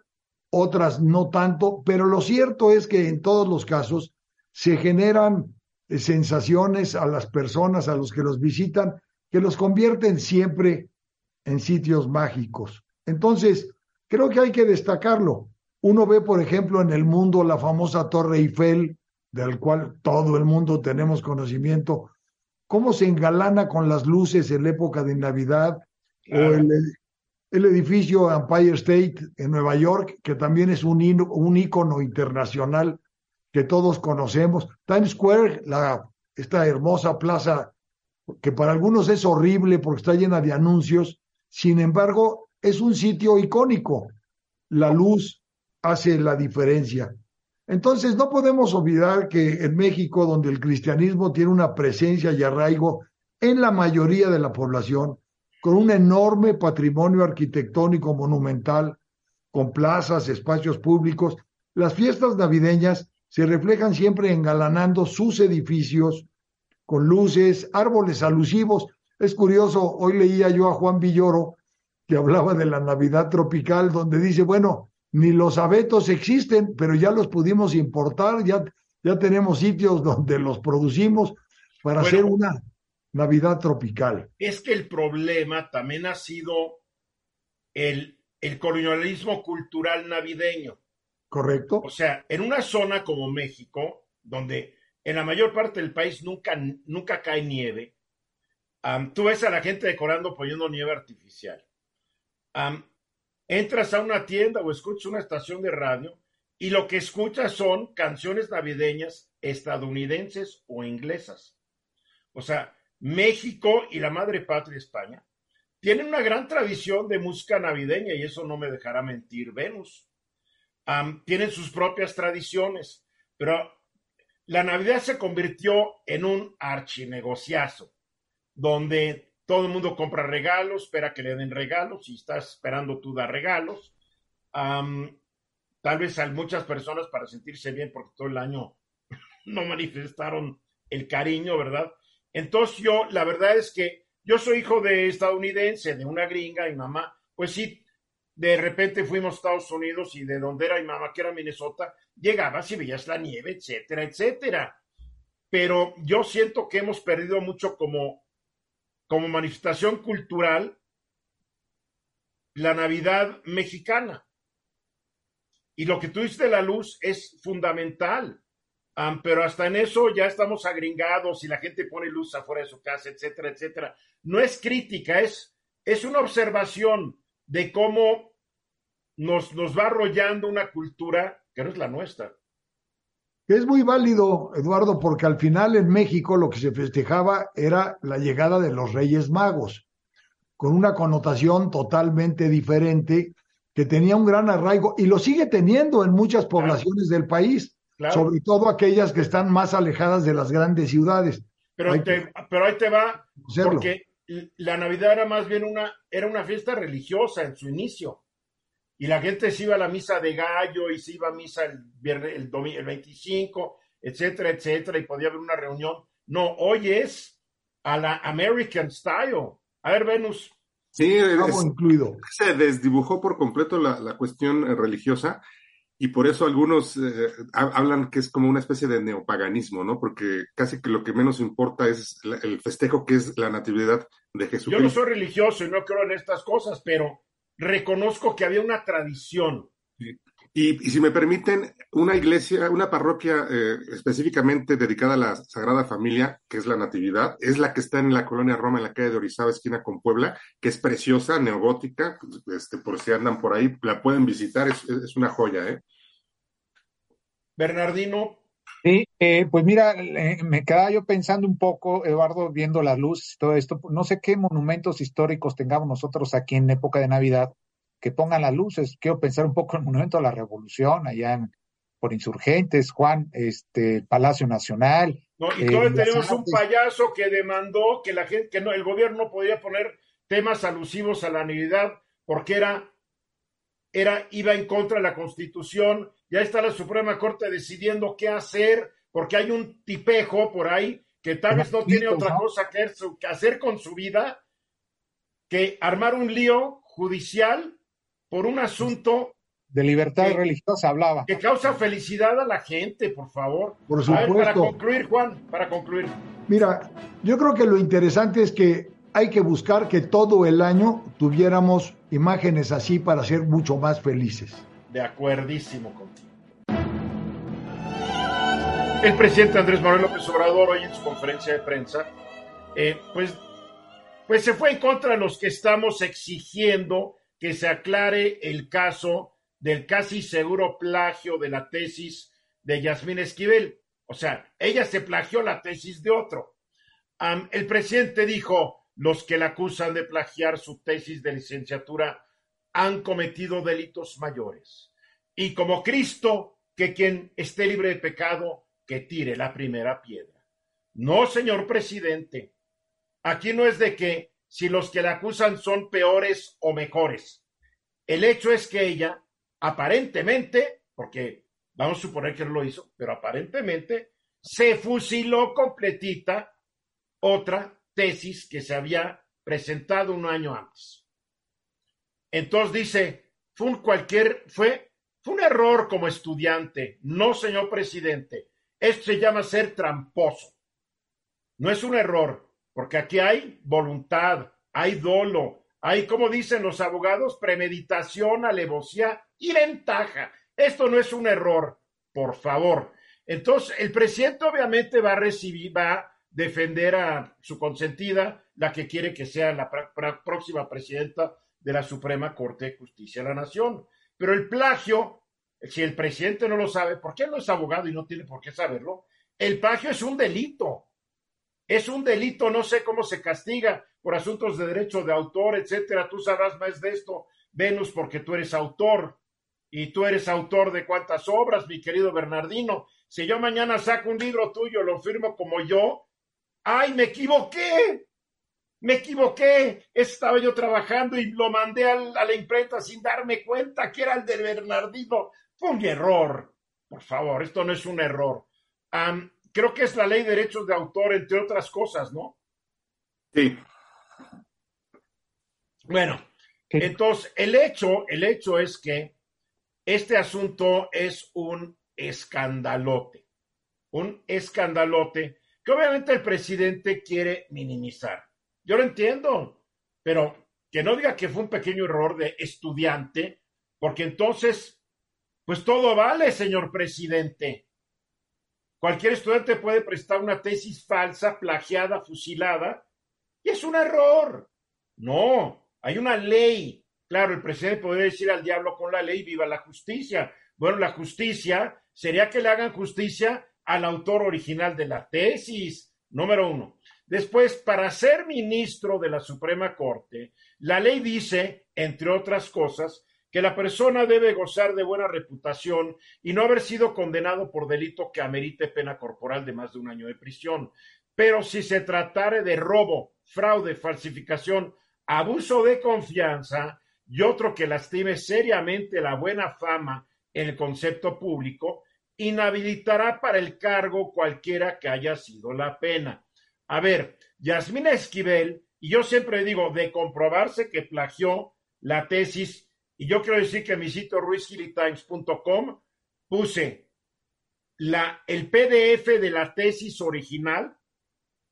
otras no tanto, pero lo cierto es que en todos los casos se generan eh, sensaciones a las personas, a los que los visitan, que los convierten siempre en sitios mágicos. Entonces, creo que hay que destacarlo. Uno ve, por ejemplo, en el mundo la famosa Torre Eiffel, del cual todo el mundo tenemos conocimiento, cómo se engalana con las luces en la época de Navidad, o el, el, edificio Empire State en Nueva York, que también es un, un ícono internacional que todos conocemos. Times Square, la, esta hermosa plaza que para algunos es horrible porque está llena de anuncios, sin embargo, es un sitio icónico. La luz hace la diferencia. Entonces, no podemos olvidar que en México, donde el cristianismo tiene una presencia y arraigo en la mayoría de la población, con un enorme patrimonio arquitectónico monumental, con plazas, espacios públicos, las fiestas navideñas se reflejan siempre engalanando sus edificios con luces, árboles alusivos es curioso, hoy leía yo a Juan Villoro que hablaba de la Navidad tropical, donde dice, bueno, ni los abetos existen, pero ya los pudimos importar, ya, ya tenemos sitios <laughs> donde los producimos para hacer una Navidad tropical. Es que el problema también ha sido el, el colonialismo cultural navideño. Correcto. O sea, en una zona como México, donde en la mayor parte del país nunca, nunca cae nieve, tú ves a la gente decorando poniendo nieve artificial. entras a una tienda o escuchas una estación de radio y lo que escuchas son canciones navideñas estadounidenses o inglesas. O sea, México y la madre patria España tienen una gran tradición de música navideña y eso no me dejará mentir Venus. tienen sus propias tradiciones, pero la Navidad se convirtió en un archinegociazo donde todo el mundo compra regalos, espera que le den regalos y estás esperando tú dar regalos. tal vez hay muchas personas para sentirse bien porque todo el año <laughs> no manifestaron el cariño, ¿verdad? Entonces yo, la verdad es que yo soy hijo de estadounidense, de una gringa y mamá, pues sí, de repente fuimos a Estados Unidos y de donde era mi mamá, que era Minnesota, llegabas y veías la nieve, etcétera, etcétera. Pero yo siento que hemos perdido mucho como, como manifestación cultural la Navidad mexicana. Y lo que tú la luz es fundamental pero hasta en eso ya estamos agringados y la gente pone luz afuera de su casa, etcétera, etcétera. No es crítica, es, es una observación de cómo nos, nos va arrollando una cultura que no es la nuestra. Es muy válido, Eduardo, porque al final en México lo que se festejaba era la llegada de los Reyes Magos, con una connotación totalmente diferente que tenía un gran arraigo y lo sigue teniendo en muchas poblaciones del país sobre todo aquellas que están más alejadas de las grandes ciudades. Pero, pero ahí te va, porque la Navidad era más bien una, era una fiesta religiosa en su inicio. Y la gente se iba a la misa de gallo y se iba a misa el, viernes, el, domingo, el 25, etcétera, etcétera, y podía haber una reunión. No, hoy es a la American Style. A ver, Venus. Sí, incluido. se desdibujó por completo la, la cuestión religiosa y por eso algunos eh, hablan que es como una especie de neopaganismo, ¿no? Porque casi que lo que menos importa es el festejo que es la natividad de Jesús. Yo no soy religioso y no creo en estas cosas, pero reconozco que había una tradición. Y, si me permiten, una iglesia, una parroquia eh, específicamente dedicada a la Sagrada Familia, que es la Natividad, es la que está en la colonia Roma, en la calle de Orizaba, esquina con Puebla, que es preciosa, neogótica, este, por si andan por ahí, la pueden visitar, es, es una joya, ¿eh? Bernardino. Sí, eh, pues mira, me quedaba yo pensando un poco, Eduardo, viendo la luz y todo esto. No sé qué monumentos históricos tengamos nosotros aquí en época de Navidad que pongan las luces. Quiero pensar un poco en el monumento a la Revolución, allá en, por insurgentes, Juan, este Palacio Nacional. No, y todavía eh, tenemos un payaso que demandó que la gente, que no, el gobierno no podía poner temas alusivos a la Navidad porque era, era, iba en contra de la Constitución ya está la Suprema Corte decidiendo qué hacer, porque hay un tipejo por ahí que tal vez no tiene otra cosa que hacer con su vida que armar un lío judicial por un asunto de libertad religiosa hablaba. Que causa felicidad a la gente, por favor. Por supuesto. para concluir, Juan, para concluir. Mira, yo creo que lo interesante es que hay que buscar que todo el año tuviéramos imágenes así para ser mucho más felices. De acuerdísimo contigo. El presidente Andrés Manuel López Obrador hoy en su conferencia de prensa, eh, pues, pues se fue en contra de los que estamos exigiendo que se aclare el caso del casi seguro plagio de la tesis de Yasmín Esquivel. O sea, ella se plagió la tesis de otro. el presidente dijo, los que la acusan de plagiar su tesis de licenciatura han cometido delitos mayores y como Cristo, que quien esté libre de pecado, que tire la primera piedra. No, señor presidente, aquí no es de que si los que la acusan son peores o mejores. El hecho es que ella, aparentemente, porque vamos a suponer que lo hizo, pero aparentemente se fusiló completita otra tesis que se había presentado un año antes. Entonces dice, fue un cualquier, fue fue un error como estudiante. No, señor presidente. Esto se llama ser tramposo. No es un error, porque aquí hay voluntad, hay dolo, hay, como dicen los abogados, premeditación, alevosía y ventaja. Esto no es un error, por favor. Entonces, el presidente obviamente va a recibir, va a defender a su consentida, la que quiere que sea la próxima presidenta de la Suprema Corte de Justicia de la Nación. Pero el plagio, si el presidente no lo sabe, porque él no es abogado y no tiene por qué saberlo, el plagio es un delito. Es un delito, no sé cómo se castiga por asuntos de derecho de autor, etcétera. Tú sabrás más de esto, Venus, porque tú eres autor y tú eres autor de cuántas obras, mi querido Bernardino. Si yo mañana saco un libro tuyo, lo firmo como yo, ¡ay, me equivoqué! Me equivoqué, estaba yo trabajando y lo mandé a la imprenta sin darme cuenta que era el de Bernardino. Fue un error. Por favor, esto no es un error. creo que es la ley de derechos de autor, entre otras cosas, ¿no? Sí. Bueno, entonces el hecho, el hecho es que este asunto es un escandalote, un escandalote que obviamente el presidente quiere minimizar. Yo lo entiendo, pero que no diga que fue un pequeño error de estudiante, porque entonces, pues todo vale, señor presidente. Cualquier estudiante puede prestar una tesis falsa, plagiada, fusilada, y es un error. No, hay una ley. Claro, el presidente podría decir al diablo con la ley, viva la justicia. Bueno, la justicia sería que le hagan justicia al autor original de la tesis, número uno. Después, para ser ministro de la Suprema Corte, la ley dice, entre otras cosas, que la persona debe gozar de buena reputación y no haber sido condenado por delito que amerite pena corporal de más de un año de prisión. Pero si se tratare de robo, fraude, falsificación, abuso de confianza y otro que lastime seriamente la buena fama en el concepto público, inhabilitará para el cargo cualquiera que haya sido la pena. A ver, Yasmina Esquivel, y yo siempre digo, de comprobarse que plagió la tesis y yo quiero decir que en mi sitio ruizgilitimes.com puse la, el PDF de la tesis original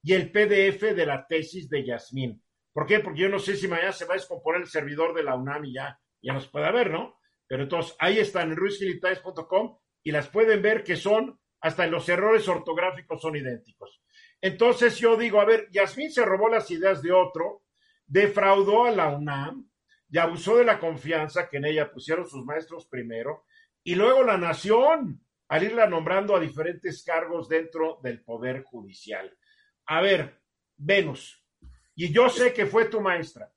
y el PDF de la tesis de Yasmín. ¿Por qué? Porque yo no sé si mañana se va a descomponer el servidor de la UNAM y ya, ya nos puede ver, ¿no? Pero entonces ahí están en ruizgilitimes.com y las pueden ver que son, hasta los errores ortográficos son idénticos. Entonces yo digo, a ver, Yasmín se robó las ideas de otro, defraudó a la UNAM, y abusó de la confianza que en ella pusieron sus maestros primero, y luego la nación, al irla nombrando a diferentes cargos dentro del Poder Judicial. A ver, Venus, y yo sé que fue tu maestra.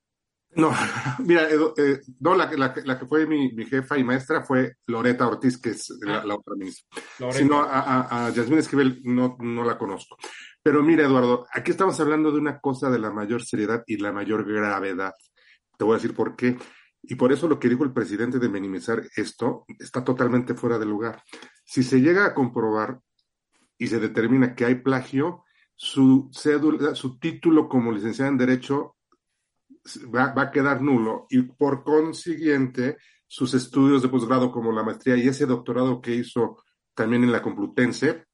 No, <laughs> mira, eh, no, la, que fue mi, jefa y maestra fue Loreta Ortiz, que es la, ah. otra ministra. Sino a, a, a Yasmín Esquivel no, no la conozco. Pero mira, Eduardo, aquí estamos hablando de una cosa de la mayor seriedad y la mayor gravedad. Te voy a decir por qué. Y por eso lo que dijo el presidente de minimizar esto está totalmente fuera de lugar. Si se llega a comprobar y se determina que hay plagio, su cédula, su título como licenciada en Derecho va, va, a quedar nulo y por consiguiente sus estudios de posgrado como la maestría y ese doctorado que hizo también en la Complutense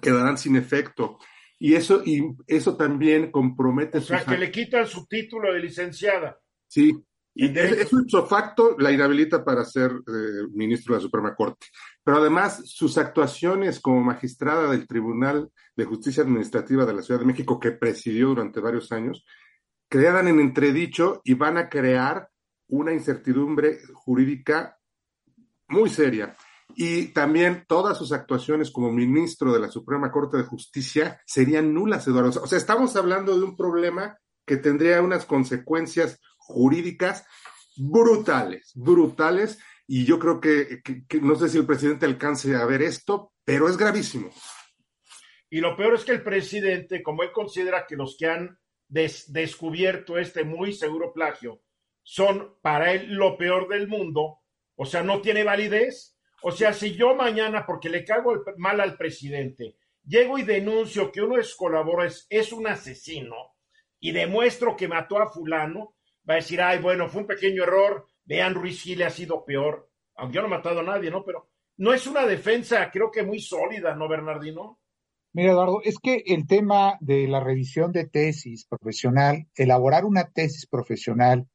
quedarán sin efecto. Y eso, y eso también compromete. O sea, que le quitan su título de licenciada. Sí, y es, un facto la inhabilita para ser eh, ministro de la Suprema Corte. Pero además, sus actuaciones como magistrada del Tribunal de Justicia Administrativa de la Ciudad de México, que presidió durante varios años, quedan en entredicho y van a crear una incertidumbre jurídica muy seria. Y también todas sus actuaciones como ministro de la Suprema Corte de Justicia serían nulas, Eduardo. O sea, estamos hablando de un problema que tendría unas consecuencias jurídicas brutales, brutales, y yo creo que, no sé si el presidente alcance a ver esto, pero es gravísimo. Y lo peor es que el presidente, como él considera que los que han descubierto este muy seguro plagio son para él lo peor del mundo, o sea, no tiene validez. O sea, si yo mañana, porque le cago mal al presidente, llego y denuncio que uno de sus colaboradores es un asesino y demuestro que mató a fulano, va a decir, ay, bueno, fue un pequeño error, vean, Ruiz Gil ha sido peor, aunque yo no he matado a nadie, ¿no? Pero no es una defensa, creo que muy sólida, ¿no, Bernardino? Mira, Eduardo, es que el tema de la revisión de tesis profesional, elaborar una tesis profesional,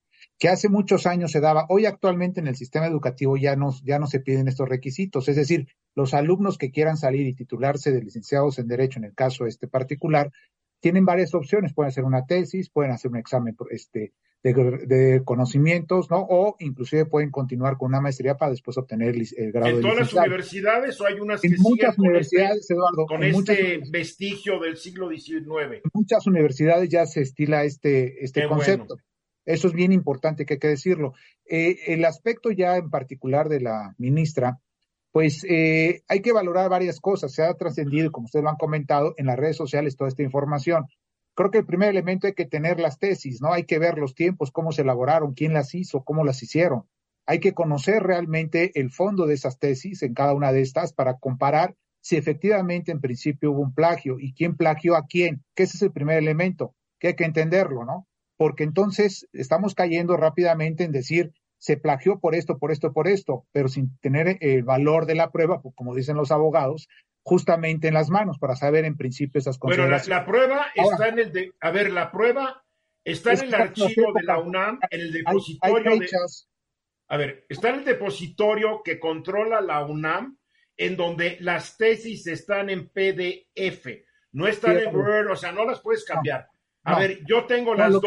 que hace muchos años se daba, hoy actualmente en el sistema educativo ya no, ya no se piden estos requisitos, es decir, los alumnos que quieran salir y titularse de licenciados en Derecho, en el caso este particular, tienen varias opciones, pueden hacer una tesis, pueden hacer un examen este, de, conocimientos, ¿no? O inclusive pueden continuar con una maestría para después obtener el grado de ¿En todas las universidades o hay unas en muchas este universidades, Eduardo, con este vestigio del siglo XIX? En muchas universidades ya se estila este, este concepto. Eso es bien importante que hay que decirlo. Eh, el aspecto ya en particular de la ministra, pues eh, hay que valorar varias cosas. Se ha trascendido, como ustedes lo han comentado, en las redes sociales toda esta información. creo que el primer elemento hay que tener las tesis, ¿no? Hay que ver los tiempos, cómo se elaboraron, quién las hizo, cómo las hicieron. Hay que conocer realmente el fondo de esas tesis en cada una de estas para comparar si efectivamente en principio hubo un plagio y quién plagió a quién, que ese es el primer elemento, que hay que entenderlo, ¿no? Porque entonces estamos cayendo rápidamente en decir, se plagió por esto, por esto, por esto, pero sin tener el valor de la prueba, pues, como dicen los abogados, justamente en las manos para saber en principio esas cosas. Pero la, prueba está en el de, a ver, la prueba está en el archivo de la UNAM, en el depositorio de, a ver, está en el depositorio que controla la UNAM, en donde las tesis están en PDF, no están en Word, o sea, no las puedes cambiar. A ver, yo tengo las dos,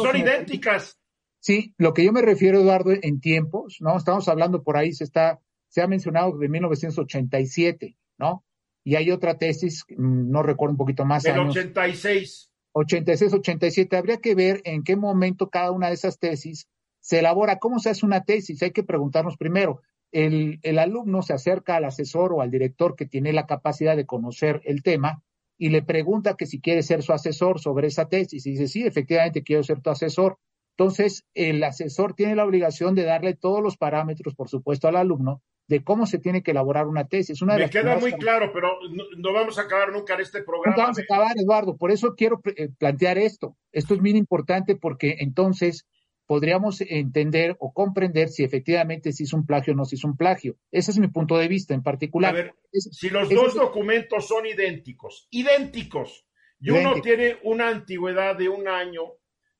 son idénticas. Sí, lo que yo me refiero, Eduardo, en tiempos, ¿no? Estamos hablando por ahí, se está, se ha mencionado de 1987, ¿no? Y hay otra tesis, mm, no recuerdo un poquito más. Del 86. 86, 87. Habría que ver en qué momento cada una de esas tesis se elabora. ¿Cómo se hace una tesis? Hay que preguntarnos primero. El, el alumno se acerca al asesor o al director que tiene la capacidad de conocer el tema y le pregunta que si quiere ser su asesor sobre esa tesis. Y dice, sí, efectivamente quiero ser tu asesor entonces, el asesor tiene la obligación de darle todos los parámetros, por supuesto, al alumno de cómo se tiene que elaborar una tesis. Una Me queda muy claro, pero no, vamos a acabar nunca en este programa. No vamos a acabar, Eduardo. Por eso quiero eh, plantear esto. Esto es muy importante porque entonces podríamos entender o comprender si efectivamente se hizo un plagio o no se hizo un plagio. Ese es mi punto de vista en particular. A ver, si los dos documentos son idénticos, idénticos, y uno tiene una antigüedad de un año.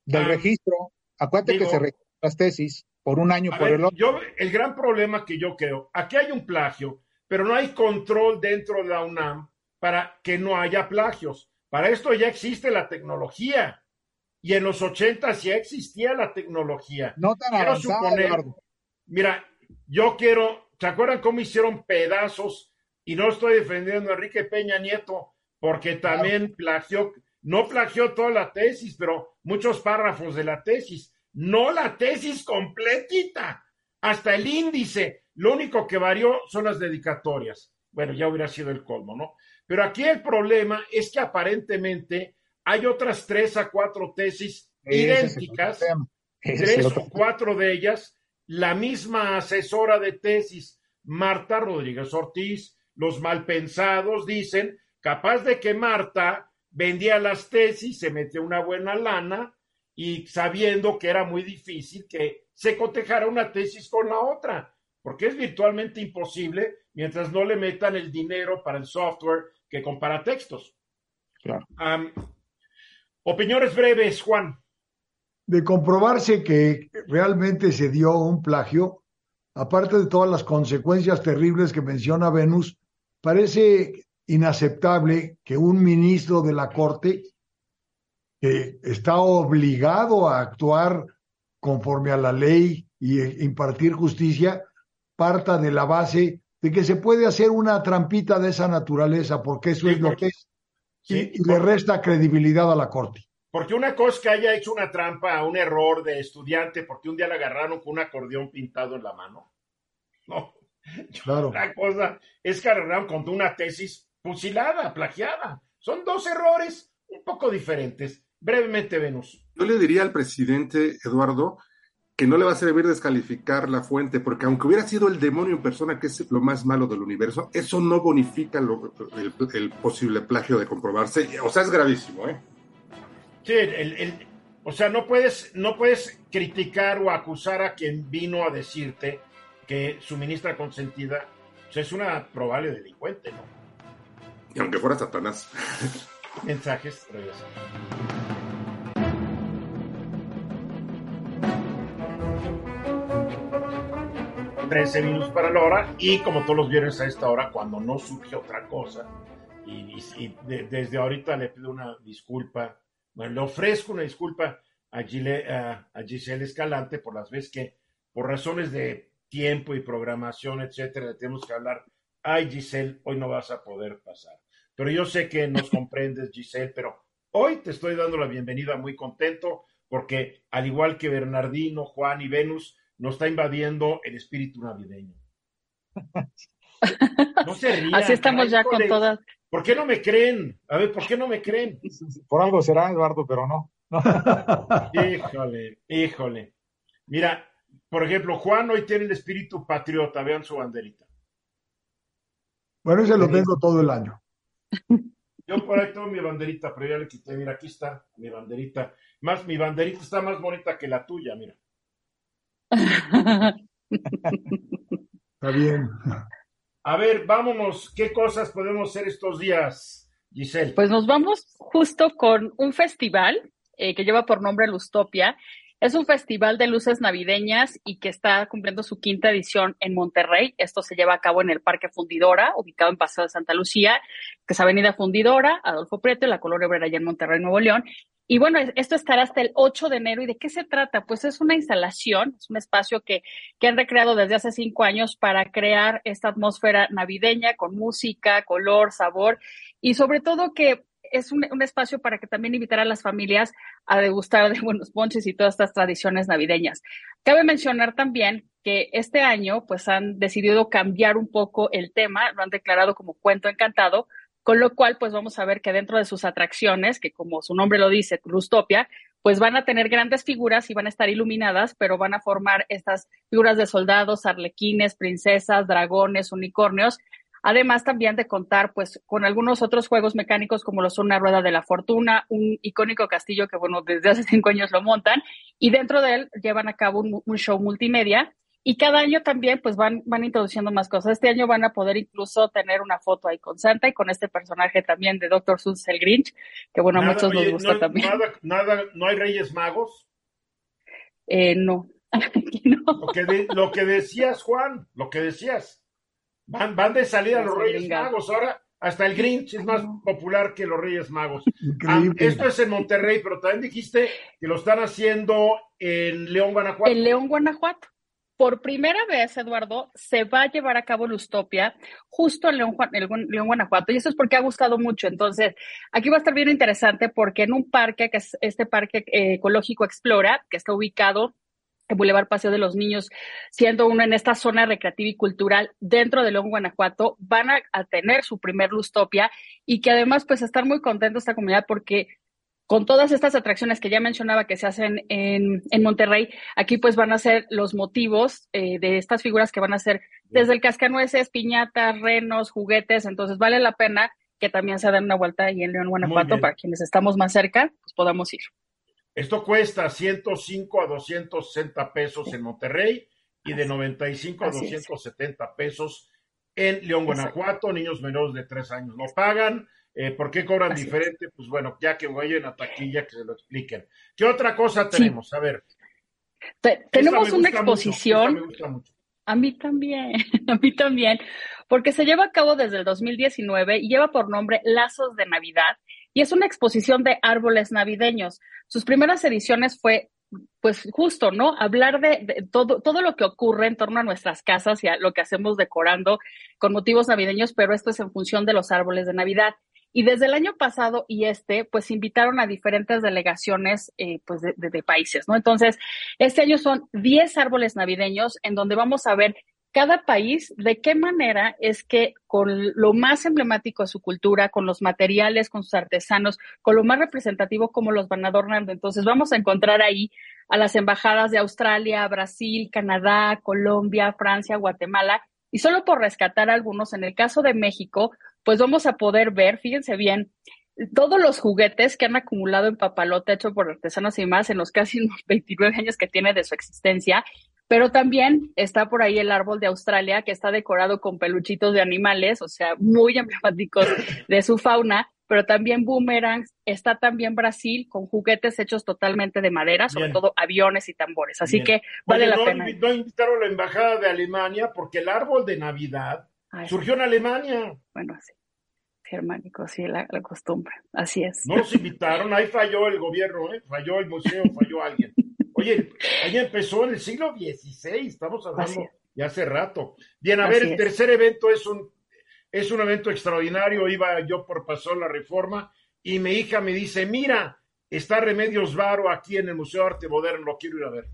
Del ah, registro Acuérdate que se registran las tesis por un año por el otro. Yo, el gran problema que yo creo, aquí hay un plagio, pero no hay control dentro de la UNAM para que no haya plagios. Para esto ya existe la tecnología. Y en los 80 ya existía la tecnología. No tan quiero Mira, yo quiero, ¿se acuerdan cómo hicieron pedazos? Y no estoy defendiendo a Enrique Peña Nieto, porque también plagió, no plagió toda la tesis, pero muchos párrafos de la tesis no la tesis completita, hasta el índice. Lo único que varió son las dedicatorias. Bueno, ya hubiera sido el colmo, ¿no? Pero aquí el problema es que aparentemente hay otras tres a cuatro tesis idénticas, tres o cuatro de ellas, la misma asesora de tesis, Marta Rodríguez Ortiz, los malpensados dicen, capaz de que Marta vendía las tesis, se metió una buena lana, y sabiendo que era muy difícil que se cotejara una tesis con la otra, porque es virtualmente imposible mientras no le metan el dinero para el software que compara textos. Claro. Opiniones breves, Juan. De comprobarse que realmente se dio un plagio, aparte de todas las consecuencias terribles que menciona Venus, parece inaceptable que un ministro de la Corte que está obligado a actuar conforme a la ley y impartir justicia, parta de la base de que se puede hacer una trampita de esa naturaleza, porque eso es lo que es, y, le resta credibilidad a la Corte. Porque una cosa es que haya hecho una trampa, un error de estudiante, porque un día la agarraron con un acordeón pintado en la mano. No. Claro. La cosa es que agarraron con una tesis fusilada, plagiada. Son dos errores un poco diferentes. Brevemente, Venus. Yo le diría al presidente Eduardo que no le va a servir descalificar la fuente, porque aunque hubiera sido el demonio en persona, que es lo más malo del universo, eso no bonifica el, posible plagio de comprobarse. O sea, es gravísimo, ¿eh? Sí, o sea, no puedes, no puedes criticar o acusar a quien vino a decirte que su ministra consentida es una probable delincuente, ¿no? Y aunque fuera Satanás. Mensajes, regresamos. 13 minutos para la hora y como todos los viernes a esta hora, cuando no surge otra cosa, y, desde ahorita le pido una disculpa, bueno, le ofrezco una disculpa a, Giselle Escalante por las veces que por razones de tiempo y programación, etcétera, tenemos que hablar, ay Giselle, hoy no vas a poder pasar. Pero yo sé que nos comprendes, Giselle, pero hoy te estoy dando la bienvenida muy contento porque al igual que Bernardino, Juan y Venus, nos está invadiendo el espíritu navideño. <laughs> No se Así estamos ya con todas, ¿Por qué no me creen? A ver, ¿por qué no me creen? Por algo será, Eduardo, pero no. <laughs> híjole, híjole. Mira, por ejemplo, Juan hoy tiene el espíritu patriota, vean su banderita. Bueno, ese lo tengo todo el año. Yo por ahí tengo mi banderita, pero ya le quité, mira, aquí está mi banderita. Más, mi banderita está más bonita que la tuya, mira. Está bien. A ver, vámonos. ¿Qué cosas podemos hacer estos días, Giselle? Pues nos vamos justo con un festival eh, que lleva por nombre Lustopia. Es un festival de luces navideñas y que está cumpliendo su quinta edición en Monterrey. Esto se lleva a cabo en el Parque Fundidora, ubicado en Paseo de Santa Lucía, que es Avenida Fundidora, Adolfo Prieto y la Color Obrera allá en Monterrey, Nuevo León. Y bueno, esto estará hasta el 8 de enero. ¿Y de qué se trata? Pues es una instalación, es un espacio que, que han recreado desde hace cinco años para crear esta atmósfera navideña con música, color, sabor y sobre todo que es un, un, espacio para que también invitar a las familias a degustar de buenos ponches y todas estas tradiciones navideñas. Cabe mencionar también que este año pues han decidido cambiar un poco el tema, lo han declarado como cuento encantado, con lo cual, pues vamos a ver que dentro de sus atracciones, que como su nombre lo dice, Lustopia, pues van a tener grandes figuras y van a estar iluminadas, pero van a formar estas figuras de soldados, arlequines, princesas, dragones, unicornios, además también de contar pues con algunos otros juegos mecánicos como lo son una rueda de la fortuna, un icónico castillo que bueno, desde hace cinco años lo montan y dentro de él llevan a cabo un show multimedia y cada año también pues van, van introduciendo más cosas. Este año van a poder incluso tener una foto ahí con Santa y con este personaje también de Dr. Seuss el Grinch, que bueno, a muchos nos gusta no, también. Nada, nada, ¿No hay Reyes Magos? Eh, no. <laughs> no. Lo, que de, lo que decías, Juan, lo que decías. Van, van de salida los Reyes Magos. Ahora hasta el Grinch es más popular que los Reyes Magos. Ah, esto es en Monterrey, pero también dijiste que lo están haciendo en León, Guanajuato. En León, Guanajuato por primera vez, Eduardo, se va a llevar a cabo Lustopia justo en León, en León, Guanajuato, y eso es porque ha gustado mucho. Entonces, aquí va a estar bien interesante porque en un parque, que es este Parque Ecológico Explora, que está ubicado en Boulevard Paseo de los Niños, siendo uno en esta zona recreativa y cultural dentro de León, Guanajuato, van a, a tener su primer Lustopia y que además pues están muy contentos esta comunidad porque con todas estas atracciones que ya mencionaba que se hacen en, en Monterrey, aquí pues van a ser los motivos eh, de estas figuras que van a ser desde el cascanueces, piñatas, renos, juguetes, entonces vale la pena que también se den una vuelta ahí en León, Guanajuato, para quienes estamos más cerca, pues podamos ir. Esto cuesta 105 a 260 pesos en Monterrey y de 95 a Así 270 es. pesos en León, Guanajuato. Niños menores de 3 años no pagan. Eh, ¿Por qué cobran Así diferente? Es. Pues bueno, ya que vayan a taquilla, que se lo expliquen. ¿Qué otra cosa tenemos? Sí. A ver. Te, tenemos una exposición. Mucho, a mí también, <laughs> a mí también, porque se lleva a cabo desde el 2019 y lleva por nombre Lazos de Navidad y es una exposición de árboles navideños. Sus primeras ediciones fue pues justo, ¿no? Hablar de, de, todo, todo lo que ocurre en torno a nuestras casas y a lo que hacemos decorando con motivos navideños, pero esto es en función de los árboles de Navidad. Y desde el año pasado y este, pues invitaron a diferentes delegaciones eh, pues de, de, países, ¿no? Entonces, este año son 10 árboles navideños en donde vamos a ver cada país de qué manera es que con lo más emblemático de su cultura, con los materiales, con sus artesanos, con lo más representativo, cómo los van adornando. Entonces vamos a encontrar ahí a las embajadas de Australia, Brasil, Canadá, Colombia, Francia, Guatemala. Y solo por rescatar algunos, en el caso de México, pues vamos a poder ver, fíjense bien, todos los juguetes que han acumulado en papalote hecho por artesanos y más en los casi <laughs> 29 años que tiene de su existencia pero también está por ahí el árbol de Australia que está decorado con peluchitos de animales, o sea, muy <laughs> emblemáticos de su fauna, pero también boomerangs. Está también Brasil con juguetes hechos totalmente de madera, sobre Bien. todo aviones y tambores. Así Bien. que vale Oye, la no, pena. No invitaron a la embajada de Alemania porque el árbol de Navidad Ay, surgió en Alemania. Bueno, sí. Germánico, sí, la, la, costumbre. Así es. No los invitaron, ahí falló el gobierno, ¿eh? falló el museo, falló alguien. Oye, ahí empezó en el siglo XVI, estamos hablando ya hace rato. Bien, a Así ver, el es. tercer evento es un, es un evento extraordinario. Iba yo por Pasó la Reforma y mi hija me dice, mira, está Remedios Varo aquí en el Museo de Arte Moderno, lo quiero ir a ver.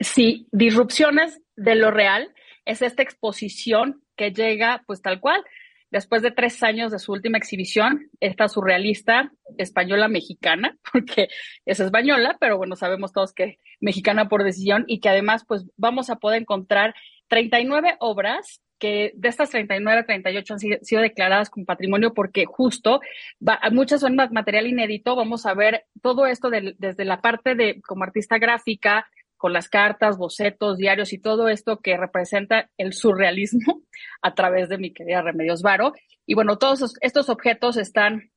Sí, Disrupciones de lo Real es esta exposición que llega pues tal cual después de tres años de su última exhibición, esta surrealista española mexicana, <laughs> porque es española, pero bueno, sabemos todos que mexicana por decisión y que además pues vamos a poder encontrar 39 obras que de estas 39, 38 han sido, declaradas como patrimonio porque justo muchas son material inédito. Vamos a ver todo esto desde la parte de como artista gráfica, con las cartas, bocetos, diarios y todo esto que representa el surrealismo <laughs> a través de mi querida Remedios Varo. Y bueno, todos estos objetos están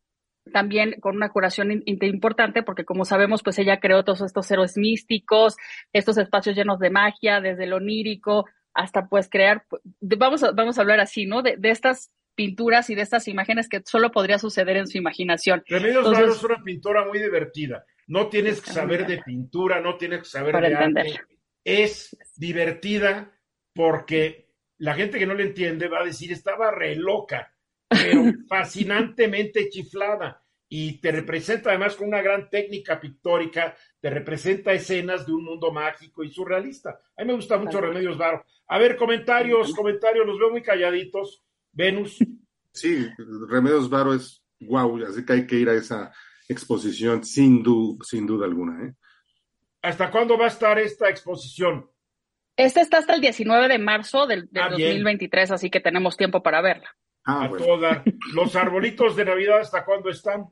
también con una curación importante porque como sabemos, pues ella creó todos estos héroes místicos, estos espacios llenos de magia, desde lo onírico hasta pues crear, vamos a, vamos a hablar así, ¿no? De, estas pinturas y de estas imágenes que solo podría suceder en su imaginación. Remedios Varo es una pintora muy divertida. No tienes que saber de pintura, no tienes que saber de arte. Es divertida porque la gente que no le entiende va a decir, estaba re loca, pero <laughs> fascinantemente chiflada. Y te representa además con una gran técnica pictórica, te representa escenas de un mundo mágico y surrealista. A mí me gusta mucho Remedios Varo. A ver, comentarios, comentarios, los veo muy calladitos. Venus. Sí, Remedios Varo es guau, así que hay que ir a esa exposición sin, sin duda alguna. ¿eh? ¿Hasta cuándo va a estar esta exposición? Esta está hasta el 19 de marzo del, 2023, ah, así que tenemos tiempo para verla. Ah, a ¿Los arbolitos de Navidad hasta cuándo están?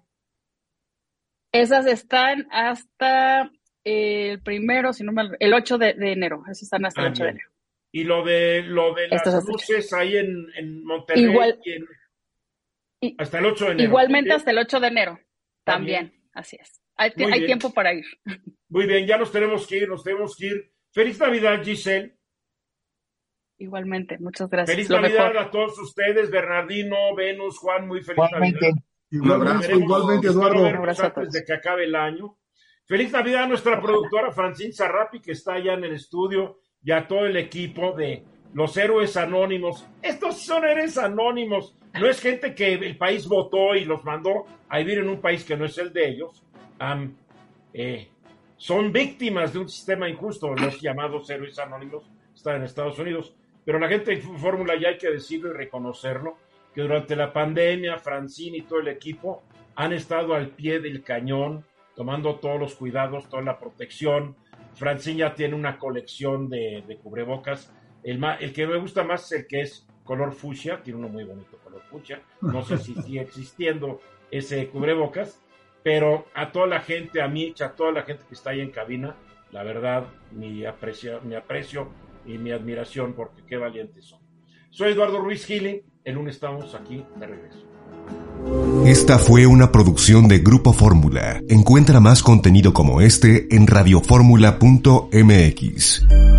Esas están hasta el primero, si no me, el 8 de, enero. Esas están hasta el 8 ah, de enero. Y lo de lo de las luces ahí en, en Monterrey. Igual, hasta el 8 de enero. Igualmente hasta el 8 de enero. También, así es. Hay, tiempo para ir. Muy bien, ya nos tenemos que ir, nos tenemos que ir. Feliz Navidad, Giselle. Igualmente, muchas gracias. Feliz Navidad a todos ustedes, Bernardino, Venus, Juan, muy feliz Navidad. Igualmente, igualmente Eduardo. Antes de que acabe el año. Feliz Navidad a nuestra productora Francine Sarrapi, que está allá en el estudio, y a todo el equipo de los héroes anónimos. Estos son héroes anónimos. No es gente que el país votó y los mandó a vivir en un país que no es el de ellos. Eh, son víctimas de un sistema injusto. Los llamados héroes anónimos están en Estados Unidos. Pero la gente en Fórmula ya hay que decirlo y reconocerlo, que durante la pandemia, Francine y todo el equipo han estado al pie del cañón, tomando todos los cuidados, toda la protección. Francine ya tiene una colección de, cubrebocas. El, el que me gusta más es el que es color fucsia, tiene uno muy bonito color fucsia, no sé si <laughs> sigue existiendo ese cubrebocas, pero a toda la gente, a Mitch, a toda la gente que está ahí en cabina, la verdad, mi aprecio, mi aprecio y mi admiración porque qué valientes son. Soy Eduardo Ruiz Gilling, el lunes estamos aquí de regreso. Esta fue una producción de Grupo Fórmula. Encuentra más contenido como este en radioformula.mx.